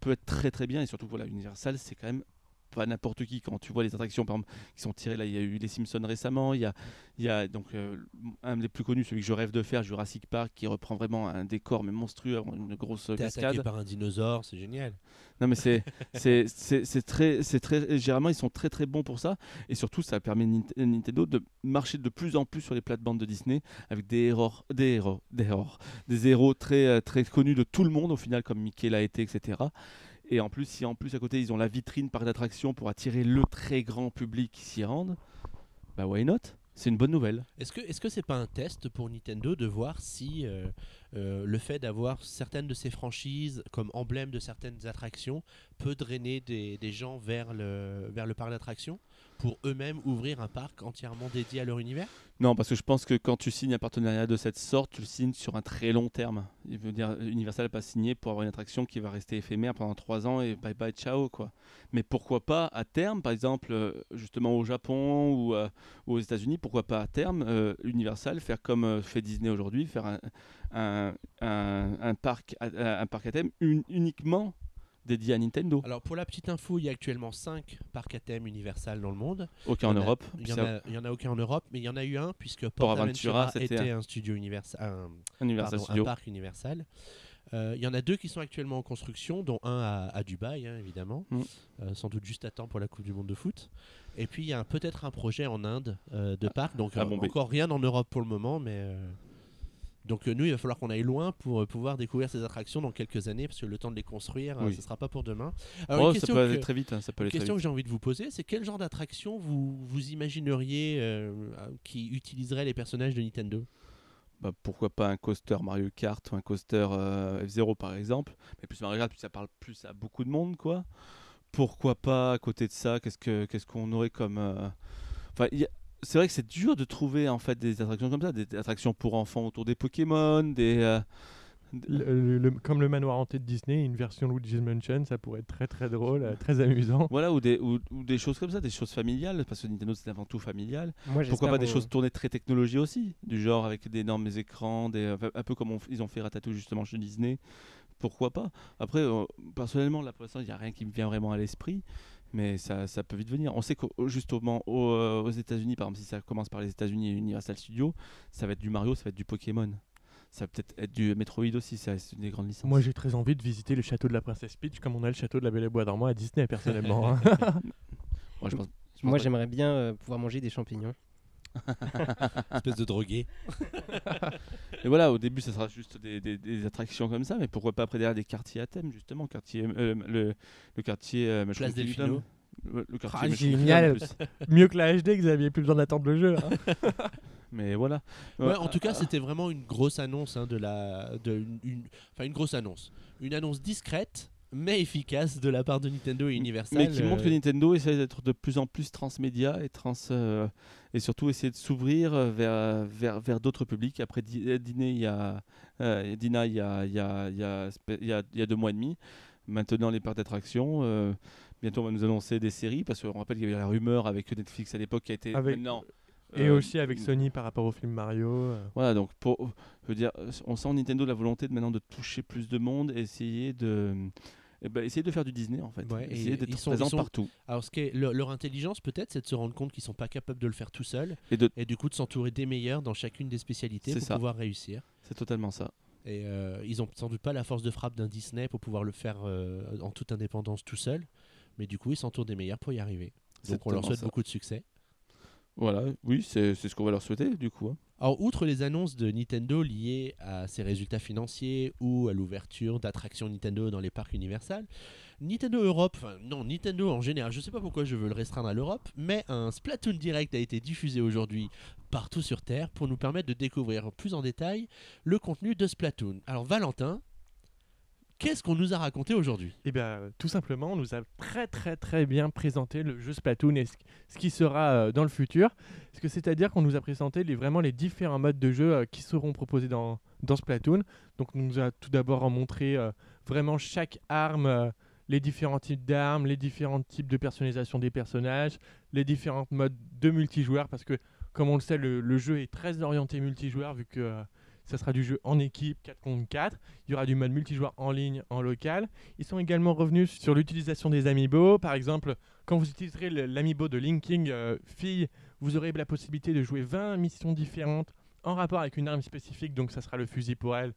peut être très très bien et surtout, voilà, Universal, c'est quand même pas n'importe qui. Quand tu vois les attractions, par exemple, qui sont tirées, là, il y a eu les Simpsons récemment, il y a, il y a donc euh, un des plus connus, celui que je rêve de faire, Jurassic Park, qui reprend vraiment un décor mais monstrueux, une grosse cascade. attaqué par un dinosaure, c'est génial. Non mais c'est c'est très c'est très généralement ils sont très très bons pour ça et surtout ça permet Nint- Nintendo de marcher de plus en plus sur les plates-bandes de Disney avec des héros des des des héros très euh, très connus de tout le monde au final comme Mickey l'a été etc. Et en plus si en plus à côté ils ont la vitrine par d'attraction pour attirer le très grand public qui s'y rende, bah why not? C'est une bonne nouvelle. Est-ce que est-ce que c'est pas un test pour Nintendo de voir si euh, euh, le fait d'avoir certaines de ces franchises comme emblème de certaines attractions peut drainer des, des gens vers le, vers le parc d'attractions? Pour eux-mêmes ouvrir un parc entièrement dédié à leur univers Non, parce que je pense que quand tu signes un partenariat de cette sorte, tu le signes sur un très long terme. Il veut dire, Universal n'a pas signé pour avoir une attraction qui va rester éphémère pendant trois ans et bye bye ciao quoi. Mais pourquoi pas à terme, par exemple, euh, justement au Japon ou, euh, aux États-Unis, pourquoi pas à terme, euh, Universal faire comme fait Disney aujourd'hui, faire un, un, un- parc, à- un parc à thème un- uniquement dédié à Nintendo. Alors pour la petite info, il y a actuellement 5 parcs à thème Universal dans le monde. Aucun en en Europe. Il n'y en, a- en aucun en Europe, mais il y en a eu un puisque Port Aventura, Aventura était un studio Universal, un, Universal pardon, un parc Universal. Euh, Il y en a deux qui sont actuellement en construction, dont un à, à Dubaï, hein, évidemment, Mm. Euh, sans doute juste à temps pour la Coupe du Monde de foot. Et puis il y a peut-être un projet en Inde euh, de parc, donc encore rien en Europe pour le moment, mais donc euh, nous il va falloir qu'on aille loin pour euh, pouvoir découvrir ces attractions dans quelques années, parce que le temps de les construire, euh, Oui. ce sera pas pour demain. Alors, Oh, une ça question peut aller que- très vite. hein, ça peut une aller très question vite. que j'ai envie de vous poser, c'est quel genre d'attraction vous, vous imagineriez euh, qui utiliserait les personnages de Nintendo? Bah, pourquoi pas un coaster Mario Kart ou un coaster euh, F0 par exemple. Mais plus Mario Kart, plus ça parle plus à beaucoup de monde, quoi. Pourquoi pas à côté de ça, qu'est-ce que qu'est-ce qu'on aurait comme. euh, Enfin, y a- c'est vrai que c'est dur de trouver en fait des attractions comme ça, des attractions pour enfants autour des Pokémon, des. euh, d- Le- le- le- comme le manoir hanté de Disney, une version Luigi's Mansion, ça pourrait être très très drôle, euh, très amusant. Voilà, ou des, ou, ou des choses comme ça, des choses familiales, parce que Nintendo c'est avant tout familial. Moi, Pourquoi pas des choses tournées très technologie aussi, du genre avec d'énormes écrans, des, enfin, un peu comme on ils ont fait Ratatouille justement chez Disney. Pourquoi pas? Après, euh, personnellement, là pour l'instant, il n'y a rien qui me vient vraiment à l'esprit, mais ça, ça peut vite venir. On sait qu'au justement au- euh, aux États-Unis, par exemple, si ça commence par les États-Unis et Universal Studios, ça va être du Mario, ça va être du Pokémon. Ça va peut-être être du Metroid aussi, ça, c'est une des grandes licences. Moi j'ai très envie de visiter le château de la princesse Peach comme on a le château de la Belle et Bois dormant à Disney personnellement. hein. Moi, je pense- je pense Moi, pas- j'aimerais bien euh, pouvoir manger des champignons. Espèce de drogué. Et voilà, au début, ça sera juste des, des- des attractions comme ça, mais pourquoi pas après derrière des quartiers à thème, justement, quartier, euh, le, le quartier euh, Place Delfino. Kingdom. Le, le quartier Ah, génial. Mieux que la HD, Xavier, plus besoin d'attendre le jeu. hein. Mais voilà. Ouais, Ouais, en tout cas, c'était vraiment une grosse annonce hein, de la, de une, une- enfin une grosse annonce, une annonce discrète mais efficace de la part de Nintendo et Universal. mais qui montre que euh, Nintendo essaie d'être de plus en plus transmédia et, trans, euh, et surtout essayer de s'ouvrir euh, vers, vers, vers d'autres publics. Après euh, Disney, il y a, euh, Dina, il y a, il y, a, il y, a, il y, a, deux mois et demi. Maintenant, les parcs d'attractions. euh, bientôt, on va nous annoncer des séries parce qu'on rappelle qu'il y avait la rumeur avec Netflix à l'époque qui a été Avec- maintenant. Et euh, aussi avec Sony par rapport au film Mario. euh. Voilà, donc pour, je veux dire, on sent Nintendo la volonté de maintenant de toucher plus de monde, et essayer de, eh ben, essayer de faire du Disney en fait, Ouais, et essayer d'être ils sont- présent sont- partout. Alors, ce qui est leur, leur intelligence, peut-être, c'est de se rendre compte qu'ils sont pas capables de le faire tout seuls Et de, et du coup de s'entourer des meilleurs dans chacune des spécialités pour ça. pouvoir réussir. c'est totalement ça. Et euh, ils ont sans doute pas la force de frappe d'un Disney pour pouvoir le faire euh, en toute indépendance tout seul, mais du coup ils s'entourent des meilleurs pour y arriver. Donc on leur souhaite ça. beaucoup de succès. Voilà, oui, c'est ce qu'on va leur souhaiter du coup. hein. Alors, outre les annonces de Nintendo liées à ses résultats financiers ou à l'ouverture d'attractions Nintendo dans les parcs Universal, Nintendo Europe, enfin non, Nintendo en général, je sais pas pourquoi je veux le restreindre à l'Europe, mais un Splatoon Direct a été diffusé aujourd'hui partout sur Terre pour nous permettre de découvrir plus en détail le contenu de Splatoon. Alors, Valentin, qu'est-ce qu'on nous a raconté aujourd'hui? Eh bien, euh, tout simplement, on nous a très très très bien présenté le jeu Splatoon et ce, qui sera euh, dans le futur. Parce que c'est-à-dire qu'on nous a présenté les, vraiment les différents modes de jeu euh, qui seront proposés dans, dans Splatoon. Donc, on nous a tout d'abord montré vraiment chaque arme, les différents types d'armes, les différents types de personnalisation des personnages, les différents modes de multijoueur. Parce que, comme on le sait, le, jeu est très orienté multijoueur vu que. Ça sera du jeu en équipe 4 contre 4. Il y aura du mode multijoueur en ligne, en local. Ils sont également revenus sur l'utilisation des amiibo. Par exemple, quand vous utiliserez l'amiibo de Linking euh, fille, vous aurez la possibilité de jouer 20 missions différentes en rapport avec une arme spécifique, donc ça sera le fusil pour elle.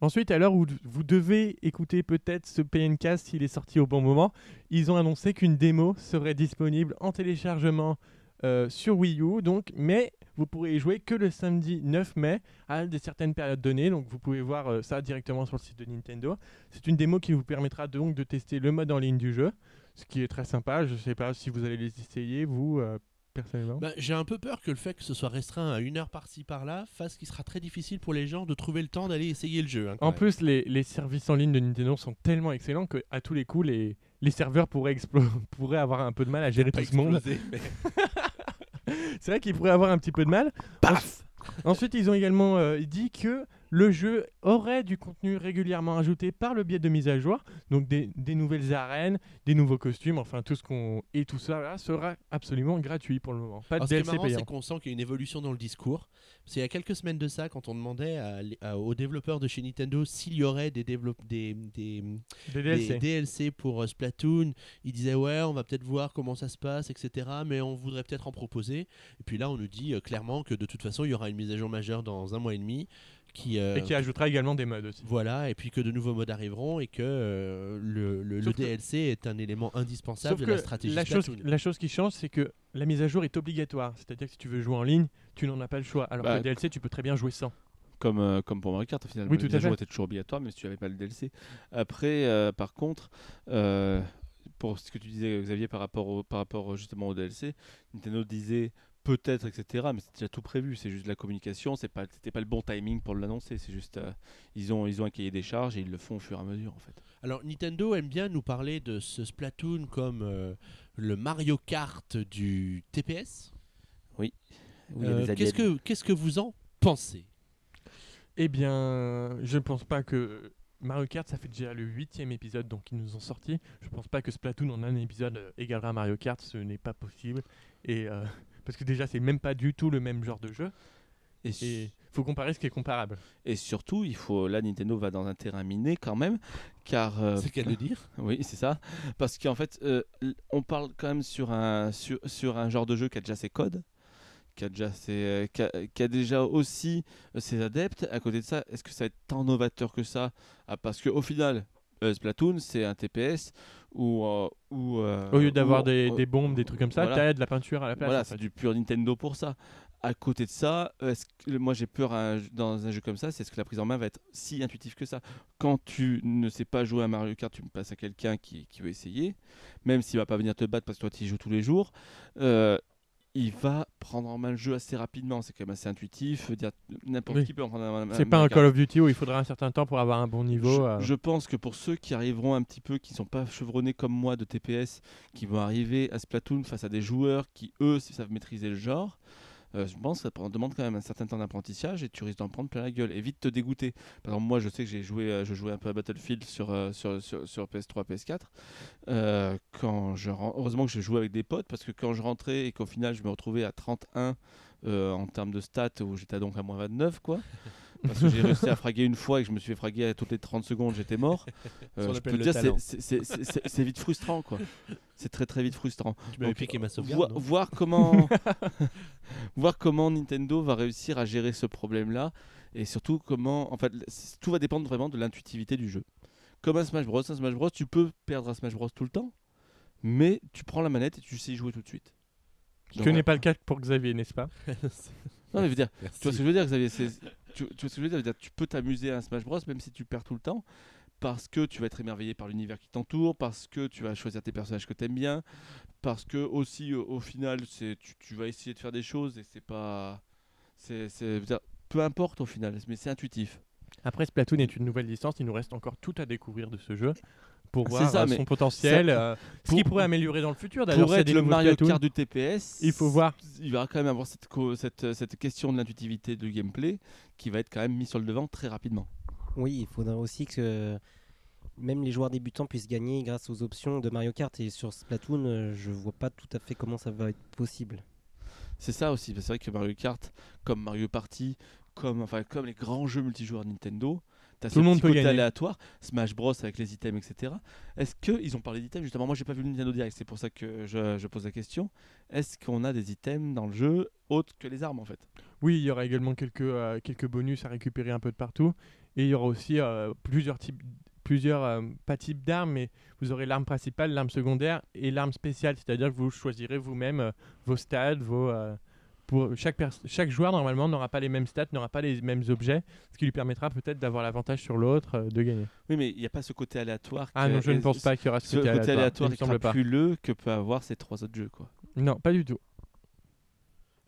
Ensuite, à l'heure où vous devez écouter peut-être ce PNK s'il est sorti au bon moment, ils ont annoncé qu'une démo serait disponible en téléchargement euh, sur Wii U, donc, mais vous pourrez y jouer que le samedi 9 mai à de certaines périodes données. Donc vous pouvez voir euh, ça directement sur le site de Nintendo. C'est une démo qui vous permettra donc de tester le mode en ligne du jeu, ce qui est très sympa. Je ne sais pas si vous allez les essayer, vous. euh, personnellement. Bah, J'ai un peu peur que le fait que ce soit restreint à une heure par-ci par-là fasse qu'il sera très difficile pour les gens de trouver le temps d'aller essayer le jeu. hein, En même. plus, les, les services en ligne de Nintendo sont tellement excellents que à tous les coups, les, les serveurs pourraient, avoir un peu de mal à gérer tout ce monde. mais- C'est vrai qu'ils pourraient avoir un petit peu de mal. Paf Ensuite, ils ont également euh, dit que le jeu aurait du contenu régulièrement ajouté par le biais de mises à jour, donc des, des nouvelles arènes, des nouveaux costumes, enfin tout ce qu'on et tout ça là, sera absolument gratuit pour le moment. Pas de Alors, ce qui est DLC marrant, c'est qu'on sent qu'il y a une évolution dans le discours. Parce qu'il y a quelques semaines de ça, quand on demandait à- à- aux développeurs de chez Nintendo s'il y aurait des, développe- des, des, Des des DLC. DLC pour euh, Splatoon, ils disaient ouais, on va peut-être voir comment ça se passe, etc. Mais on voudrait peut-être en proposer. Et puis là, on nous dit euh, clairement que de toute façon, il y aura une mise à jour majeure dans un mois et demi. Qui, euh, Et qui ajoutera également des modes aussi. Voilà, et puis que de nouveaux modes arriveront et que euh, le, le- le Sauf que- DLC est un élément indispensable Sauf de la stratégie la chose, la chose qui change, c'est que la mise à jour est obligatoire. C'est-à-dire que si tu veux jouer en ligne, tu n'en as pas le choix. Alors Bah, que le DLC, tu peux très bien jouer sans. Comme, euh, comme pour Mario Kart au final. Oui, La tout mise à jour était toujours obligatoire, même si tu n'avais pas le DLC. Après, euh, par contre, euh, pour ce que tu disais Xavier par rapport, au, par rapport justement au DLC, Nintendo disait peut-être, etc. Mais c'était déjà tout prévu, c'est juste de la communication, c'est pas, c'était pas le bon timing pour l'annoncer, c'est juste, euh, ils, ont, ils ont un cahier des charges et ils le font au fur et à mesure en fait. Alors Nintendo aime bien nous parler de ce Splatoon comme euh, le Mario Kart du TPS. A Euh, Qu'est-ce que qu'est-ce que vous en pensez? Eh bien, je ne pense pas que Mario Kart, ça fait déjà le huitième épisode donc ils nous ont sorti. Je pense pas que Splatoon en un épisode égalera Mario Kart, ce n'est pas possible. Et euh, parce que déjà, c'est même pas du tout le même genre de jeu. Et, Et faut comparer ce qui est comparable. et surtout, il faut, là, Nintendo va dans un terrain miné quand même, car euh, C'est qu'à le dire. Oui, c'est ça. Parce qu'en fait, euh, on parle quand même sur un, sur, sur un genre de jeu qui a déjà ses codes, qui a déjà, ses, euh, qui a, qui a déjà aussi euh, ses adeptes. À côté de ça, est-ce que ça va être tant novateur que ça? Ah, Parce qu'au final, euh, Splatoon, c'est un TPS où. euh, où, euh, Au lieu d'avoir des, bombes, des trucs comme ça, voilà. t'as de la peinture à la place. Voilà, c'est du pur Nintendo pour ça. À côté de ça, est-ce que, moi j'ai peur un dans un jeu comme ça, c'est ce que la prise en main va être si intuitive que ça. Quand tu ne sais pas jouer à Mario Kart, tu me passes à quelqu'un qui, qui veut essayer, même s'il va pas venir te battre parce que toi tu y joues tous les jours, il va prendre en main le jeu assez rapidement. C'est quand même assez intuitif. dire, N'importe Oui. qui peut en prendre en main. C'est pas un Call of Duty où il faudra un certain temps pour avoir un bon niveau. Je, euh. je pense que pour ceux qui arriveront un petit peu, qui sont pas chevronnés comme moi de TPS, qui vont arriver à Splatoon face à des joueurs qui eux savent maîtriser le genre, euh, je pense que ça demande quand même un certain temps d'apprentissage et tu risques d'en prendre plein la gueule et vite te dégoûter. Par exemple, moi je sais que j'ai joué, euh, je jouais un peu à Battlefield sur, euh, sur, sur, sur PS3, PS4. Euh, quand je, heureusement que je jouais avec des potes parce que quand je rentrais et qu'au final je me retrouvais à 31 euh, en termes de stats où j'étais donc à moins 29 quoi. Parce que j'ai réussi à fraguer une fois et que je me suis fait fraguer à toutes les 30 secondes, j'étais mort. Qu'on je peux te dire, c'est- vite frustrant quoi. C'est très très vite frustrant. Tu m'avais Donc, piqué ma sauvegarde. non voir comment voir comment Nintendo va réussir à gérer ce problème-là et surtout comment en fait tout va dépendre vraiment de l'intuitivité du jeu. Comme un Smash Bros, un Smash Bros, tu peux perdre un Smash Bros tout le temps, mais tu prends la manette et tu sais y jouer tout de suite. Ce que n'est pas le cas pour Xavier, n'est-ce pas? Non, mais je veux dire, Merci. tu vois ce que je veux dire, Xavier tu, vois ce que je veux dire, Tu peux t'amuser à un Smash Bros même si tu perds tout le temps, parce que tu vas être émerveillé par l'univers qui t'entoure, parce que tu vas choisir tes personnages que tu aimes bien, parce que aussi au, au final tu, tu vas essayer de faire des choses et c'est pas, c'est, peu importe au final, mais c'est intuitif. Après, Splatoon est une nouvelle licence, il nous reste encore tout à découvrir de ce jeu pour voir ça, euh, son potentiel, ça- euh, ce pour- qui pourrait améliorer dans le futur. D'ailleurs, Pour c'est être des le Mario. Kart du TPS, Il faut voir. Il va quand même avoir cette, co- cette, cette question de l'intuitivité de gameplay qui va être quand même mis sur le devant très rapidement. Oui, il faudra aussi que même les joueurs débutants puissent gagner grâce aux options de Mario Kart. Et sur Splatoon, euh, je vois pas tout à fait comment ça va être possible. C'est ça aussi, c'est vrai que Mario Kart, comme Mario Party, comme, enfin, comme les grands jeux multijoueurs Nintendo, tu as Tout ce le monde petit peut côté gagner. aléatoire, Smash Bros avec les items, etc. Est-ce qu'ils ont parlé d'items Justement, moi j'ai pas vu le Nintendo Direct, c'est pour ça que je, je pose la question. Est-ce qu'on a des items dans le jeu autres que les armes en fait? Oui, il y aura également quelques, euh, quelques bonus à récupérer un peu de partout. Et il y aura aussi euh, plusieurs types, plusieurs, euh, pas types d'armes, mais vous aurez l'arme principale, l'arme secondaire et l'arme spéciale. C'est-à-dire que vous choisirez vous-même vos stats, vos. Pour chaque, pers- chaque joueur normalement n'aura pas les mêmes stats, n'aura pas les mêmes objets, ce qui lui permettra peut-être d'avoir l'avantage sur l'autre euh, de gagner. Oui, mais il n'y a pas ce côté aléatoire. Ah non, je ne pense pas qu'il y aura Ce ce côté côté aléatoire, et semble pas. crapuleux que peut avoir ces trois autres jeux. Quoi. Non, pas du tout.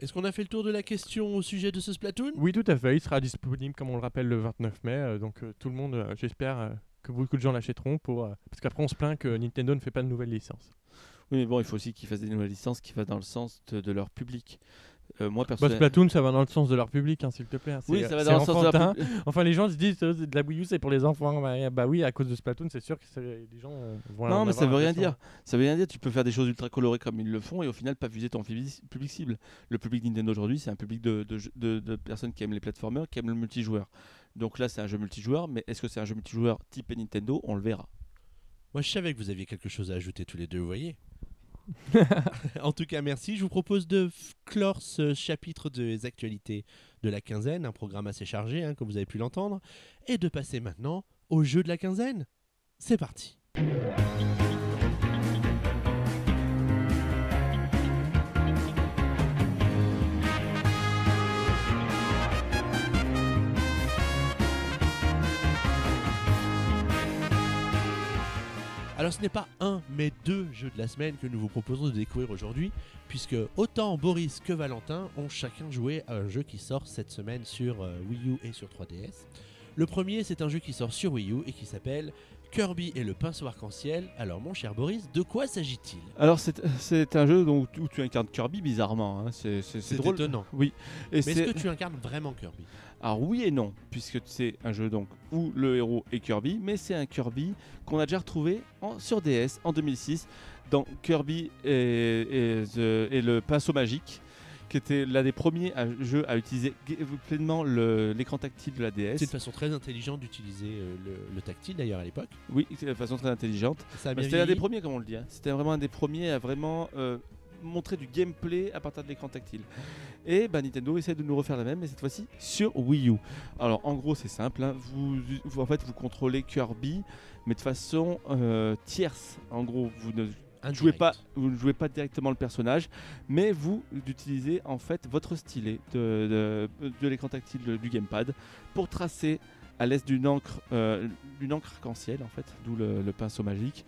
Est-ce qu'on a fait le tour de la question au sujet de ce Splatoon? Oui, tout à fait. Il sera disponible, comme on le rappelle, le 29 mai. euh, donc euh, tout le monde, euh, j'espère euh, que beaucoup de gens l'achèteront. Pour, euh, parce qu'après, on se plaint que Nintendo ne fait pas de nouvelles licences. Oui, mais bon, il faut aussi qu'ils fassent des nouvelles licences qui vont dans le sens de, de leur public. Euh, moi, Bah, personnellement. Splatoon, ça va dans le sens de leur public, hein, s'il te plaît. oui, C'est- ça va c'est dans le sens de leur public. Enfin, les gens se disent euh, de la Wii U, c'est pour les enfants. Bah, bah oui, à cause de Splatoon, c'est sûr que les gens vont. en Non, mais ça veut rien dire. Ça veut rien dire. Tu peux faire des choses ultra colorées comme ils le font et au final pas viser ton public cible. Le public Nintendo aujourd'hui, c'est un public de, de- de personnes qui aiment les platformers, qui aiment le multijoueur. Donc là, c'est un jeu multijoueur, mais est-ce que c'est un jeu multijoueur type Nintendo? On le verra. Moi, je savais que vous aviez quelque chose à ajouter tous les deux, vous voyez. En tout cas, merci. Je vous propose de clore ce chapitre des actualités de la quinzaine, un programme assez chargé, hein, comme vous avez pu l'entendre, et de passer maintenant au jeu de la quinzaine. C'est parti. Alors ce n'est pas un, mais deux jeux de la semaine que nous vous proposons de découvrir aujourd'hui, puisque autant Boris que Valentin ont chacun joué à un jeu qui sort cette semaine sur euh, Wii U et sur 3DS. Le premier, c'est un jeu qui sort sur Wii U et qui s'appelle Kirby et le pinceau arc-en-ciel. Alors mon cher Boris, de quoi s'agit-il? Alors c'est un jeu donc, où tu incarnes Kirby bizarrement. hein. C'est drôle. étonnant. Oui. Mais est-ce que tu incarnes vraiment Kirby? Alors oui et non, puisque c'est un jeu donc où le héros est Kirby, mais c'est un Kirby qu'on a déjà retrouvé en- sur DS en 2006 dans Kirby et, et the- et le pinceau magique, qui était l'un des premiers à- jeux à utiliser pleinement le- l'écran tactile de la DS. C'est une façon très intelligente d'utiliser euh, le, le tactile d'ailleurs à l'époque. Oui, c'est de façon très intelligente. C'était l'un des premiers, comme on le dit. hein. C'était vraiment un des premiers à vraiment euh, montrer du gameplay à partir de l'écran tactile. Et bah, Nintendo essaie de nous refaire la même, mais cette fois-ci sur Wii U. Alors en gros, c'est simple. hein. Vous, vous- en fait, vous contrôlez Kirby, mais de façon euh, tierce. En gros, vous ne Indirect. jouez pas, vous ne jouez pas directement le personnage, mais vous utilisez en fait votre stylet de, de- de l'écran tactile de- du gamepad pour tracer à l'aide d'une encre, euh, d'une encre arc-en-ciel en fait, d'où le, le pinceau magique,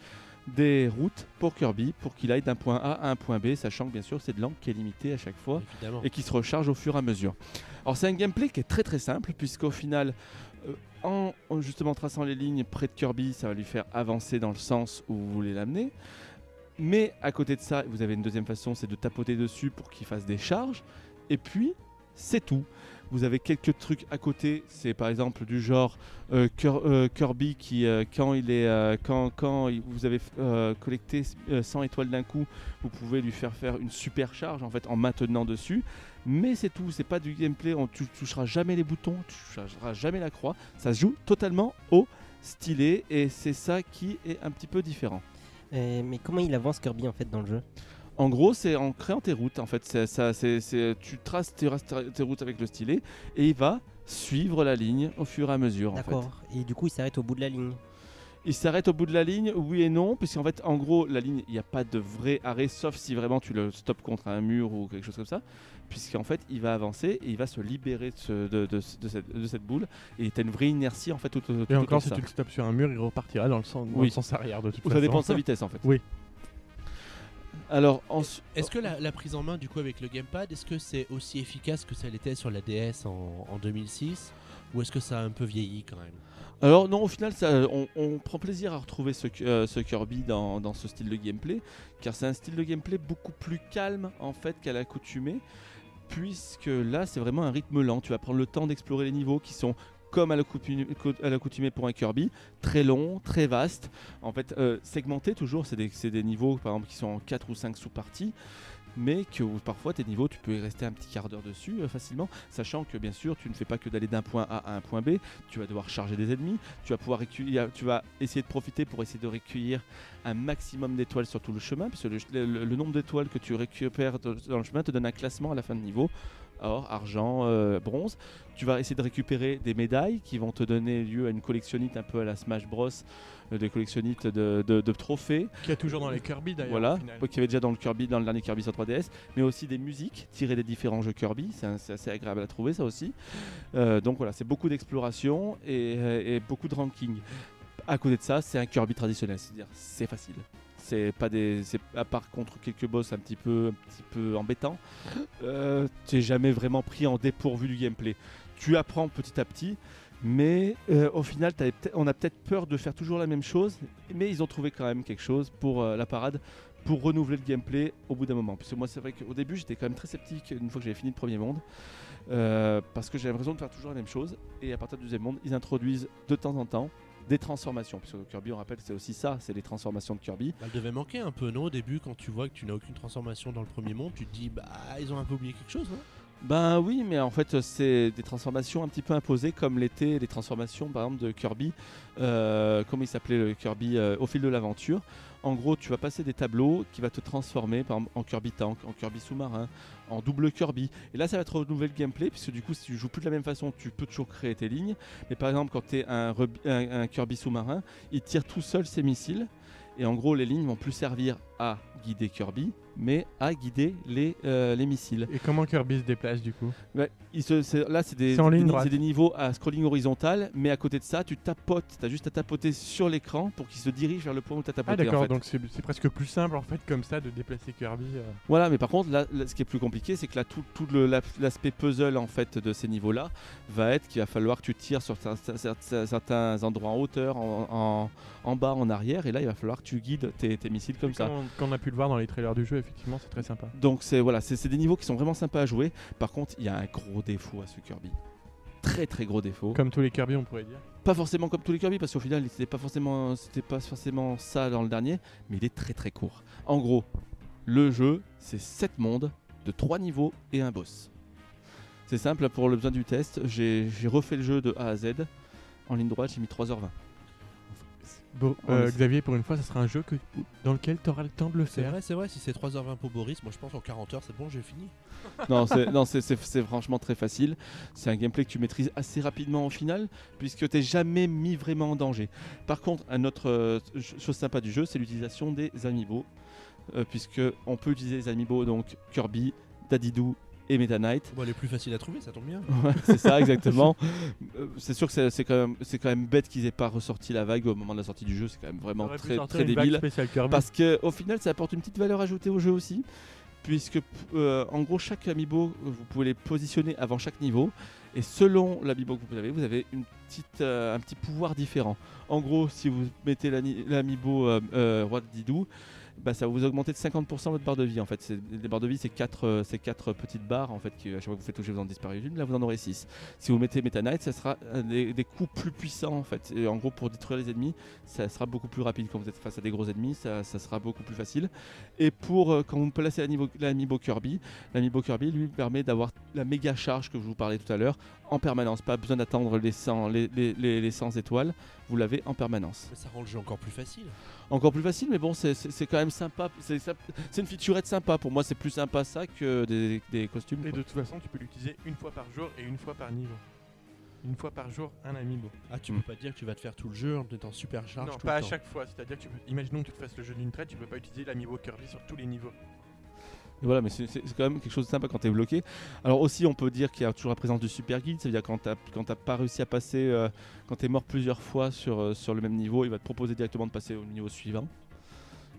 des routes pour Kirby pour qu'il aille d'un point A à un point B, sachant que bien sûr c'est de l'encre qui est limitée à chaque fois Évidemment. et qui se recharge au fur et à mesure. Alors c'est un gameplay qui est très très simple puisqu'au final, euh, en, en justement traçant les lignes près de Kirby, ça va lui faire avancer dans le sens où vous voulez l'amener. Mais à côté de ça, vous avez une deuxième façon, c'est de tapoter dessus pour qu'il fasse des charges. Et puis, c'est tout. Vous avez quelques trucs à côté, c'est par exemple du genre euh, euh, Kirby qui, euh, quand, il est, quand, vous avez collecté euh, 100 étoiles d'un coup, vous pouvez lui faire faire une super charge en fait en maintenant dessus. Mais c'est tout, c'est pas du gameplay, on, tu toucheras jamais les boutons, tu toucheras jamais la croix. Ça se joue totalement au stylet et c'est ça qui est un petit peu différent. Mais comment il avance Kirby en fait dans le jeu? En gros, c'est en créant tes routes. En fait, c'est ça, c'est, c'est- tu traces tes, tes routes avec le stylet et il va suivre la ligne au fur et à mesure. en fait. D'accord. Et du coup, il s'arrête au bout de la ligne. Il s'arrête au bout de la ligne, oui et non, puisqu'en fait, en gros, la ligne, il n'y a pas de vrai arrêt, sauf si vraiment tu le stops contre un mur ou quelque chose comme ça. Puisqu'en fait, il va avancer et il va se libérer de, ce- de- de- de cette, de cette boule. Et tu as une vraie inertie en fait tout, tout, Et encore, de si ça. tu le stops sur un mur, il repartira dans le sens, dans Oui. le sens arrière de toute Ou façon. ça dépend de sa vitesse en fait. Oui. Alors. Est-ce que la, la prise en main du coup avec le gamepad, est-ce que c'est aussi efficace que ça l'était sur la DS en, en 2006 ou est-ce que ça a un peu vieilli quand même? Alors non, au final, ça, on, on prend plaisir à retrouver ce, euh, ce Kirby dans, dans ce style de gameplay, car c'est un style de gameplay beaucoup plus calme en fait qu'à l'accoutumée, puisque là, c'est vraiment un rythme lent. Tu vas prendre le temps d'explorer les niveaux qui sont comme à l'accoutumée pour un Kirby, très long, très vaste. En fait, euh, segmenté toujours, c'est des, niveaux par exemple qui sont en 4 ou 5 sous-parties. Mais que parfois tes niveaux, tu peux y rester un petit quart d'heure dessus euh, facilement, sachant que bien sûr, tu ne fais pas que d'aller d'un point A à un point B, tu vas devoir charger des ennemis, tu vas essayer de profiter pour essayer de recueillir un maximum d'étoiles sur tout le chemin, puisque le, le- nombre d'étoiles que tu récupères dans le chemin te donne un classement à la fin de niveau. Or, argent, euh, bronze. Tu vas essayer de récupérer des médailles qui vont te donner lieu à une collectionnite un peu à la Smash Bros, euh, des collectionnites de, de- de trophées. Qu'il y a toujours dans les Kirby d'ailleurs. Voilà, y avait déjà dans le Kirby, dans le dernier Kirby sur 3DS, mais aussi des musiques tirées des différents jeux Kirby. C'est assez agréable à trouver ça aussi. Euh, donc voilà, c'est beaucoup d'exploration et, et beaucoup de ranking. À côté de ça, c'est un Kirby traditionnel, c'est-à-dire c'est facile. C'est pas des, c'est à part contre quelques boss un petit peu, un petit peu embêtants, euh, t'es jamais vraiment pris en dépourvu du gameplay. Tu apprends petit à petit, mais euh, au final, on a peut-être peur de faire toujours la même chose, mais ils ont trouvé quand même quelque chose pour euh, la parade, pour renouveler le gameplay au bout d'un moment. Parce que moi, c'est vrai qu'au début, j'étais quand même très sceptique une fois que j'avais fini le premier monde. euh, parce que j'avais l'impression de faire toujours la même chose et à partir du deuxième monde ils introduisent de temps en temps des transformations. Puisque Kirby on rappelle c'est aussi ça c'est les transformations de Kirby. Elle devait manquer un peu, non Au début, quand tu vois que tu n'as aucune transformation dans le premier monde, tu te dis, bah, ils ont un peu oublié quelque chose, non? Ben oui, mais en fait, c'est des transformations un petit peu imposées, comme l'étaient les transformations, par exemple, de Kirby. Euh, comment il s'appelait le Kirby euh, au fil de l'aventure? En gros, tu vas passer des tableaux qui va te transformer, en Kirby tank, en Kirby sous-marin, en double Kirby. Et là, ça va te renouveler le gameplay, puisque du coup, si tu joues plus de la même façon, tu peux toujours créer tes lignes. Mais par exemple, quand tu es un Kirby sous-marin, il tire tout seul ses missiles. Et en gros, les lignes vont plus servir à guider Kirby, mais à guider les, euh, les missiles. Et comment Kirby se déplace du coup? Il se- là, c'est des, des- des niveaux à scrolling horizontal, mais à côté de ça, tu tapotes. Tu as juste à tapoter sur l'écran pour qu'il se dirige vers le point où tu as tapoté. Ah d'accord, en fait. donc c'est c'est presque plus simple en fait comme ça de déplacer Kirby. euh. Voilà, mais par contre, là, là, ce qui est plus compliqué, c'est que là, tout, tout l'aspect puzzle en fait de ces niveaux-là va être qu'il va falloir que tu tires sur cer- cer- cer- certains endroits en hauteur, en, en- en bas, en arrière, et là, il va falloir que tu guides tes, tes missiles comme ça. On, comme on a pu le voir dans les trailers du jeu, effectivement, c'est très sympa. Donc c'est voilà, c'est des niveaux qui sont vraiment sympas à jouer. Par contre, il y a un gros défaut à ce Kirby. Très très gros défaut. Comme tous les Kirby, on pourrait dire. Pas forcément comme tous les Kirby parce qu'au final, c'était pas forcément c'était pas forcément ça dans le dernier, mais il est très très court. En gros, le jeu, c'est 7 mondes de 3 niveaux et un boss. C'est simple pour le besoin du test, j'ai refait le jeu de A à Z en ligne droite, j'ai mis 3h20. Bon, On euh, Xavier, pour une fois, ça sera un jeu que, dans lequel tu auras le temps de le C'est faire. vrai, c'est vrai, si c'est 3h20 pour Boris, moi je pense en 40 heures, c'est bon, j'ai fini. non, c'est, non, c'est, c'est- c'est franchement très facile. C'est un gameplay que tu maîtrises assez rapidement au final, puisque tu n'es jamais mis vraiment en danger. Par contre, un autre euh, ch- chose sympa du jeu, c'est l'utilisation des amiibo, euh, puisque on peut utiliser les amiibo donc Kirby, Dadidoo et Meta Knight. Bon, elle est plus facile à trouver, ça tombe bien. Ouais, c'est ça exactement. Euh, c'est sûr que c'est, quand même, c'est quand même bête qu'ils aient pas ressorti la vague au moment de la sortie du jeu. C'est quand même vraiment très, très débile. Parce que au final, ça apporte une petite valeur ajoutée au jeu aussi, puisque euh, en gros chaque amiibo, vous pouvez les positionner avant chaque niveau, et selon l'amiibo que vous avez, vous avez une petite, euh, un petit pouvoir différent. En gros, si vous mettez l'amiibo euh, roi de Didou, bah, ça va vous augmenter de 50% votre barre de vie. En fait, les barres de vie, c'est 4, quatre petites barres en fait, qui, à chaque fois que vous faites toucher, vous en disparaissez une. Là, vous en aurez 6. Si vous mettez Meta Knight, ça sera euh, des, des coups plus puissants en fait. Et en gros, pour détruire les ennemis, ça sera beaucoup plus rapide quand vous êtes face à des gros ennemis, ça, sera beaucoup plus facile. Et pour euh, quand vous placez l'amiibo Kirby, l'amiibo Kirby lui permet d'avoir la méga charge que je vous parlais tout à l'heure en permanence. Pas besoin d'attendre les 100, les, les, les- les 100 étoiles, vous l'avez en permanence. Mais ça rend le jeu encore plus facile. Encore plus facile, mais bon, c'est- quand même sympa. C'est ça- c'est une featurette sympa. Pour moi, c'est plus sympa ça que des, des costumes. Et quoi. de toute façon, tu peux l'utiliser une fois par jour et une fois par niveau. Une fois par jour, un amiibo. Ah, tu peux pas dire que tu vas te faire tout le jeu en étant super charge non, tout pas le à temps. chaque fois. C'est-à-dire que, tu peux- imaginons que tu te fasses le jeu d'une traite, tu peux pas utiliser l'amiibo Kirby sur tous les niveaux. Voilà, mais c'est quand même quelque chose de sympa quand tu es bloqué. Alors aussi, on peut dire qu'il y a toujours la présence du super guide, c'est-à-dire quand tu n'as pas réussi à passer, euh, quand tu es mort plusieurs fois sur, euh, sur le même niveau, il va te proposer directement de passer au niveau suivant.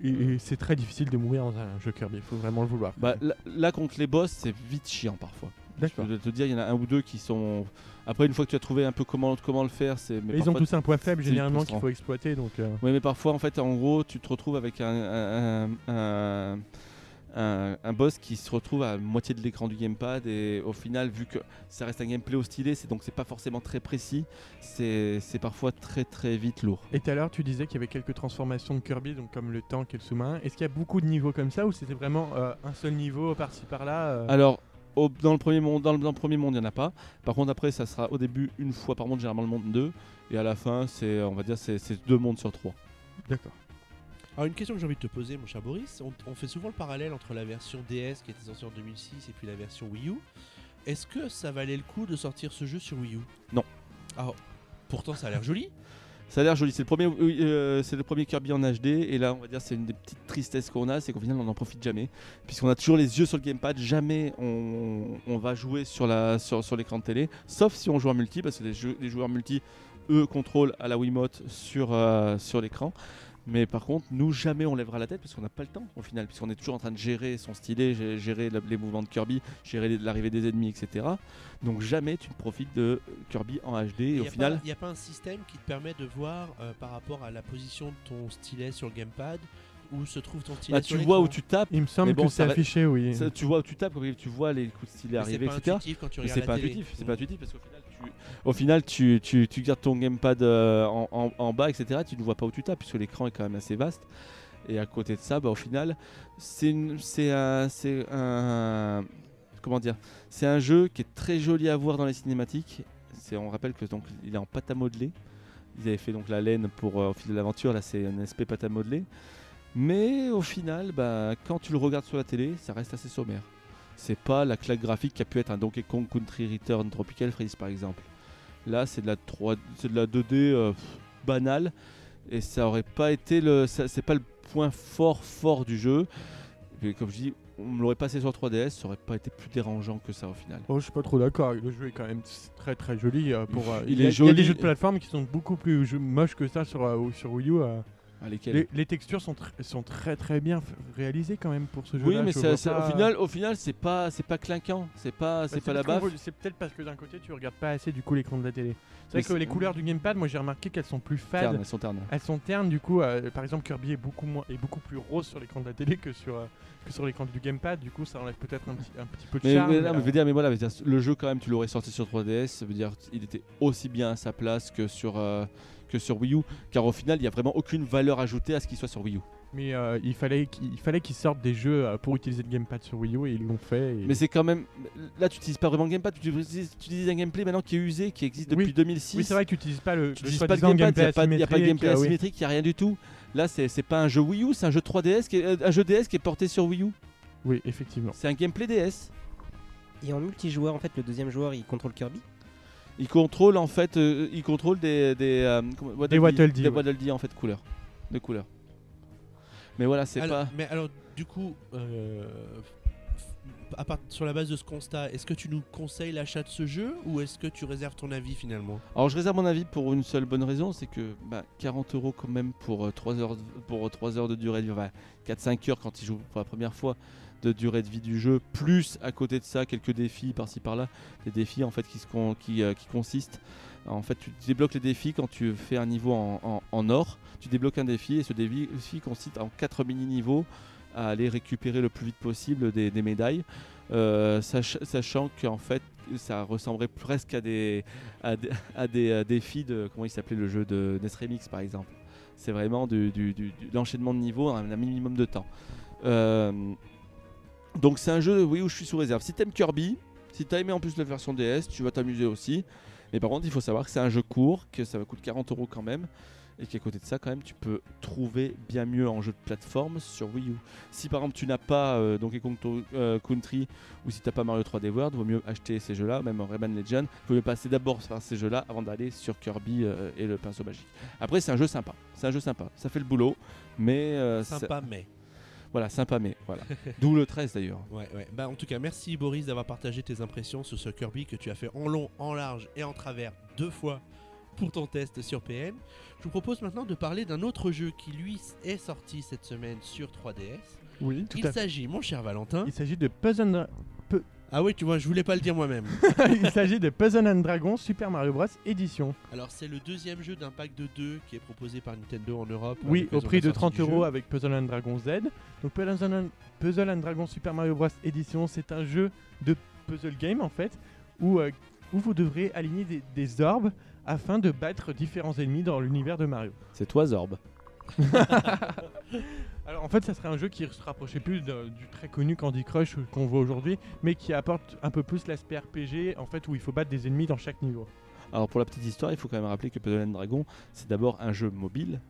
Et, et c'est très difficile de mourir dans un jeu Kirby, il faut vraiment le vouloir. Bah, là, là, contre les boss, c'est vite chiant parfois. Je D'accord. peux te dire, il y en a un ou deux qui sont. Après, une fois que tu as trouvé un peu comment, comment le faire, c'est. mais ils ont tous un point faible généralement qu'il faut exploiter, donc euh, Oui, mais parfois, en fait, en gros, tu te retrouves avec un, un, un- un- un boss qui se retrouve à moitié de l'écran du gamepad et au final, vu que ça reste un gameplay au stylet, c'est donc c'est pas forcément très précis, c'est parfois très très vite lourd. Et tout à l'heure, tu disais qu'il y avait quelques transformations de Kirby, donc comme le tank et le sous-marin. Est-ce qu'il y a beaucoup de niveaux comme ça ou c'était vraiment euh, un seul niveau par-ci par-là euh, Alors, au- dans, le premier monde, dans, le, dans le premier monde, il n'y en a pas. Par contre, après, ça sera au début une fois par monde, généralement le monde 2. Et à la fin, c'est, on va dire, c'est deux mondes sur trois. D'accord. Alors, une question que j'ai envie de te poser, mon cher Boris. On, on fait souvent le parallèle entre la version DS qui était sortie en 2006 et puis la version Wii U. Est-ce que ça valait le coup de sortir ce jeu sur Wii U? Non. Ah, pourtant, ça a l'air joli. Ça a l'air joli. C'est le premier, euh, c'est le premier Kirby en HD. Et là, on va dire, c'est une des petites tristesses qu'on a, c'est qu'au final, on n'en profite jamais, puisqu'on a toujours les yeux sur le gamepad. Jamais on, on va jouer sur la sur, sur l'écran de télé, sauf si on joue en multi, parce que les, jeux- les joueurs multi, eux, contrôlent à la Wiimote sur euh, sur l'écran. Mais par contre, nous, jamais on lèvera la tête parce qu'on n'a pas le temps au final, puisqu'on est toujours en train de gérer son stylet, gé- gérer les mouvements de Kirby, gérer l'arrivée des ennemis, etc. Donc jamais tu ne profites de Kirby en HD. Et Il au n'y a, final, pas- y a pas un système qui te permet de voir euh, par rapport à la position de ton stylet sur le gamepad où se trouve ton stylet bah, tu vois où tu tapes, Il me semble Mais bon, que c'est affiché, oui. ça, tu vois où tu tapes, tu vois les coups de stylet Mais arriver, c'est pas etc. intuitif quand tu regardes c'est la pas télé. intuitif, c'est pas intuitif parce qu'au final, au final, tu, gardes ton gamepad euh, en, bas, etc. Tu ne vois pas où tu tapes puisque l'écran est quand même assez vaste. Et à côté de ça, bah, au final, c'est un, c'est un, jeu qui est très joli à voir dans les cinématiques. On rappelle que donc il est en pâte à modeler. Ils avaient fait donc la laine pour euh, au fil de l'aventure. Là, c'est un aspect pâte à modeler. Mais au final, bah, quand tu le regardes sur la télé, ça reste assez sommaire. C'est pas la claque graphique qui a pu être un Donkey Kong Country Return Tropical Freeze par exemple. Là, c'est de la 3, c'est de la 2D euh, banale et ça aurait pas été le, c'est pas le point fort fort du jeu. Et comme je dis, on me l'aurait passé sur 3DS, ça aurait pas été plus dérangeant que ça au final. Oh, je suis pas trop d'accord. Le jeu est quand même très très joli. euh, pour, euh, Il il, est y a, il y a joli. des jeux de plateforme qui sont beaucoup plus moches que ça euh, sur Wii U. Les, les textures sont, tr- sont très très bien réalisées quand même pour ce jeu. Oui, mais ça- ça- au final, au final, c'est pas, c'est pas clinquant, c'est pas, Bah, c'est pas la baffe. C'est peut-être parce que d'un côté tu regardes pas assez du coup l'écran de la télé. C'est vrai que les couleurs du gamepad, moi j'ai remarqué qu'elles sont plus fades. Elles sont ternes. Elles sont ternes du coup. euh, par exemple, Kirby est beaucoup moins est beaucoup plus rose sur l'écran de la télé que sur euh, que sur l'écran du gamepad. Du coup, ça enlève peut-être un petit, un petit peu de Mais, charme. mais, non, mais euh, je veux dire, mais voilà, le jeu quand même, tu l'aurais sorti sur 3DS, ça veut dire il était aussi bien à sa place que sur euh, que sur Wii U, car au final, il y a vraiment aucune valeur ajoutée à ce qu'il soit sur Wii U. Mais euh, il fallait qu'il il fallait qu'ils sortent des jeux euh, pour utiliser le gamepad sur Wii U et ils l'ont fait. et- Mais c'est quand même, là, tu n'utilises pas vraiment le gamepad, tu utilises, tu utilises un gameplay maintenant qui est usé, qui existe depuis Oui. 2006. oui, c'est vrai que tu n'utilises pas le, tu le n'utilises pas soi-disant gamepad, il n'y a, pas- de asymétrique, gameplay euh, asymétrique, il n'y a rien du tout. Là, c'est c'est pas un jeu Wii U, c'est un jeu 3DS, qui est, euh, un jeu DS qui est porté sur Wii U. Oui, effectivement. C'est un gameplay DS. Et en multijoueur, en fait, le deuxième joueur, il contrôle Kirby? Il contrôle en fait, euh, il contrôle des des euh, comment- Waddle Des Waddle Dee, des ouais. Waddle Dee, en fait couleurs, de couleurs. Mais voilà, c'est Alors- pas. Mais alors, du coup, euh, à part, sur la base de ce constat, est-ce que tu nous conseilles l'achat de ce jeu ou est-ce que tu réserves ton avis finalement? Alors je réserve mon avis pour une seule bonne raison, c'est que bah, 40 euros quand même pour 3 heures, de- pour 3 heures de durée de vie, enfin, 4-5 heures quand il joue pour la première fois de durée de vie du jeu, plus à côté de ça quelques défis par-ci par-là, des défis en fait qui, euh, qui consistent en fait tu débloques les défis quand tu fais un niveau en, en- en or, tu débloques un défi et ce défi consiste en 4 mini-niveaux à aller récupérer le plus vite possible des, médailles, euh, sach- sachant qu'en fait ça ressemblerait presque à des, défis de comment il s'appelait le jeu de NES Remix par exemple. C'est vraiment du- l'enchaînement de niveaux un, un minimum de temps. Euh, donc c'est un jeu oui, où je suis sous réserve. Si t'aimes Kirby, si t'as aimé en plus la version DS, tu vas t'amuser aussi. Mais par contre, il faut savoir que c'est un jeu court, que ça va coûter 40 euros quand même. Et qu'à côté de ça, quand même, tu peux trouver bien mieux en jeu de plateforme sur Wii U. Si par exemple tu n'as pas euh, Donkey Kong euh, Country ou si t'as pas Mario 3D World, vaut mieux acheter ces jeux-là, même en Rayman Legend. Il vaut mieux passer d'abord par ces jeux-là avant d'aller sur Kirby euh, et le pinceau magique. Après, c'est un jeu sympa. C'est un jeu sympa. Ça fait le boulot, mais euh, ça- Sympa, mais. Voilà, sympa, mais voilà. D'où le 13 d'ailleurs. Ouais, ouais. Bah, en tout cas, merci Boris d'avoir partagé tes impressions sur ce Kirby que tu as fait en long, en large et en travers deux fois pour ton test sur PN. Je vous propose maintenant de parler d'un autre jeu qui lui est sorti cette semaine sur 3DS. Oui, tout Il à fait. s'agit, mon cher Valentin. Il s'agit de Puzzle. Ah oui, tu vois, je voulais pas le dire moi-même. il s'agit de Puzzle and Dragon Super Mario Bros édition. Alors, c'est le deuxième jeu d'un pack de deux qui est proposé par Nintendo en Europe. Oui, au prix de sortie 30 du euros avec Puzzle and Dragon Z. Donc Puzzle and, Puzzle and Dragon Super Mario Bros édition, c'est un jeu de puzzle game en fait, où, euh, où vous devrez aligner des, des orbes afin de battre différents ennemis dans l'univers de Mario. C'est toi, Zorb. Alors en fait, ça serait un jeu qui se rapprochait plus du très connu Candy Crush qu'on voit aujourd'hui, mais qui apporte un peu plus l'aspect RPG, en fait, où il faut battre des ennemis dans chaque niveau. Alors pour la petite histoire, il faut quand même rappeler que Puzzle Dragon, c'est d'abord un jeu mobile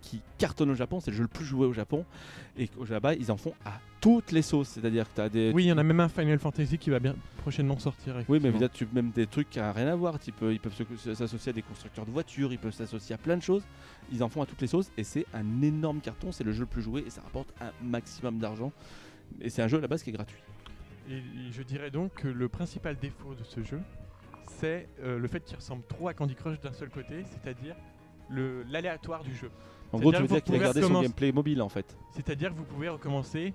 qui cartonne au Japon, c'est le jeu le plus joué au Japon, et Japon, ils en font à toutes les sauces, c'est-à-dire que tu as des... Oui, il y en a même un Final Fantasy qui va bien prochainement sortir. Oui, mais tu même des trucs qui n'ont rien à voir. Tu peux- ils peuvent s'associer à des constructeurs de voitures, ils peuvent s'associer à plein de choses. Ils en font à toutes les sauces et c'est un énorme carton. C'est le jeu le plus joué et ça rapporte un maximum d'argent. Et c'est un jeu à la base qui est gratuit. Et, je dirais donc que le principal défaut de ce jeu, c'est euh, le fait qu'il ressemble trop à Candy Crush d'un seul côté, c'est-à-dire l'aléatoire du jeu. En gros, tu C'est-à-dire veux que dire qu'il a vous gardé pouvez son recommencer- gameplay mobile en fait. C'est-à-dire que vous pouvez recommencer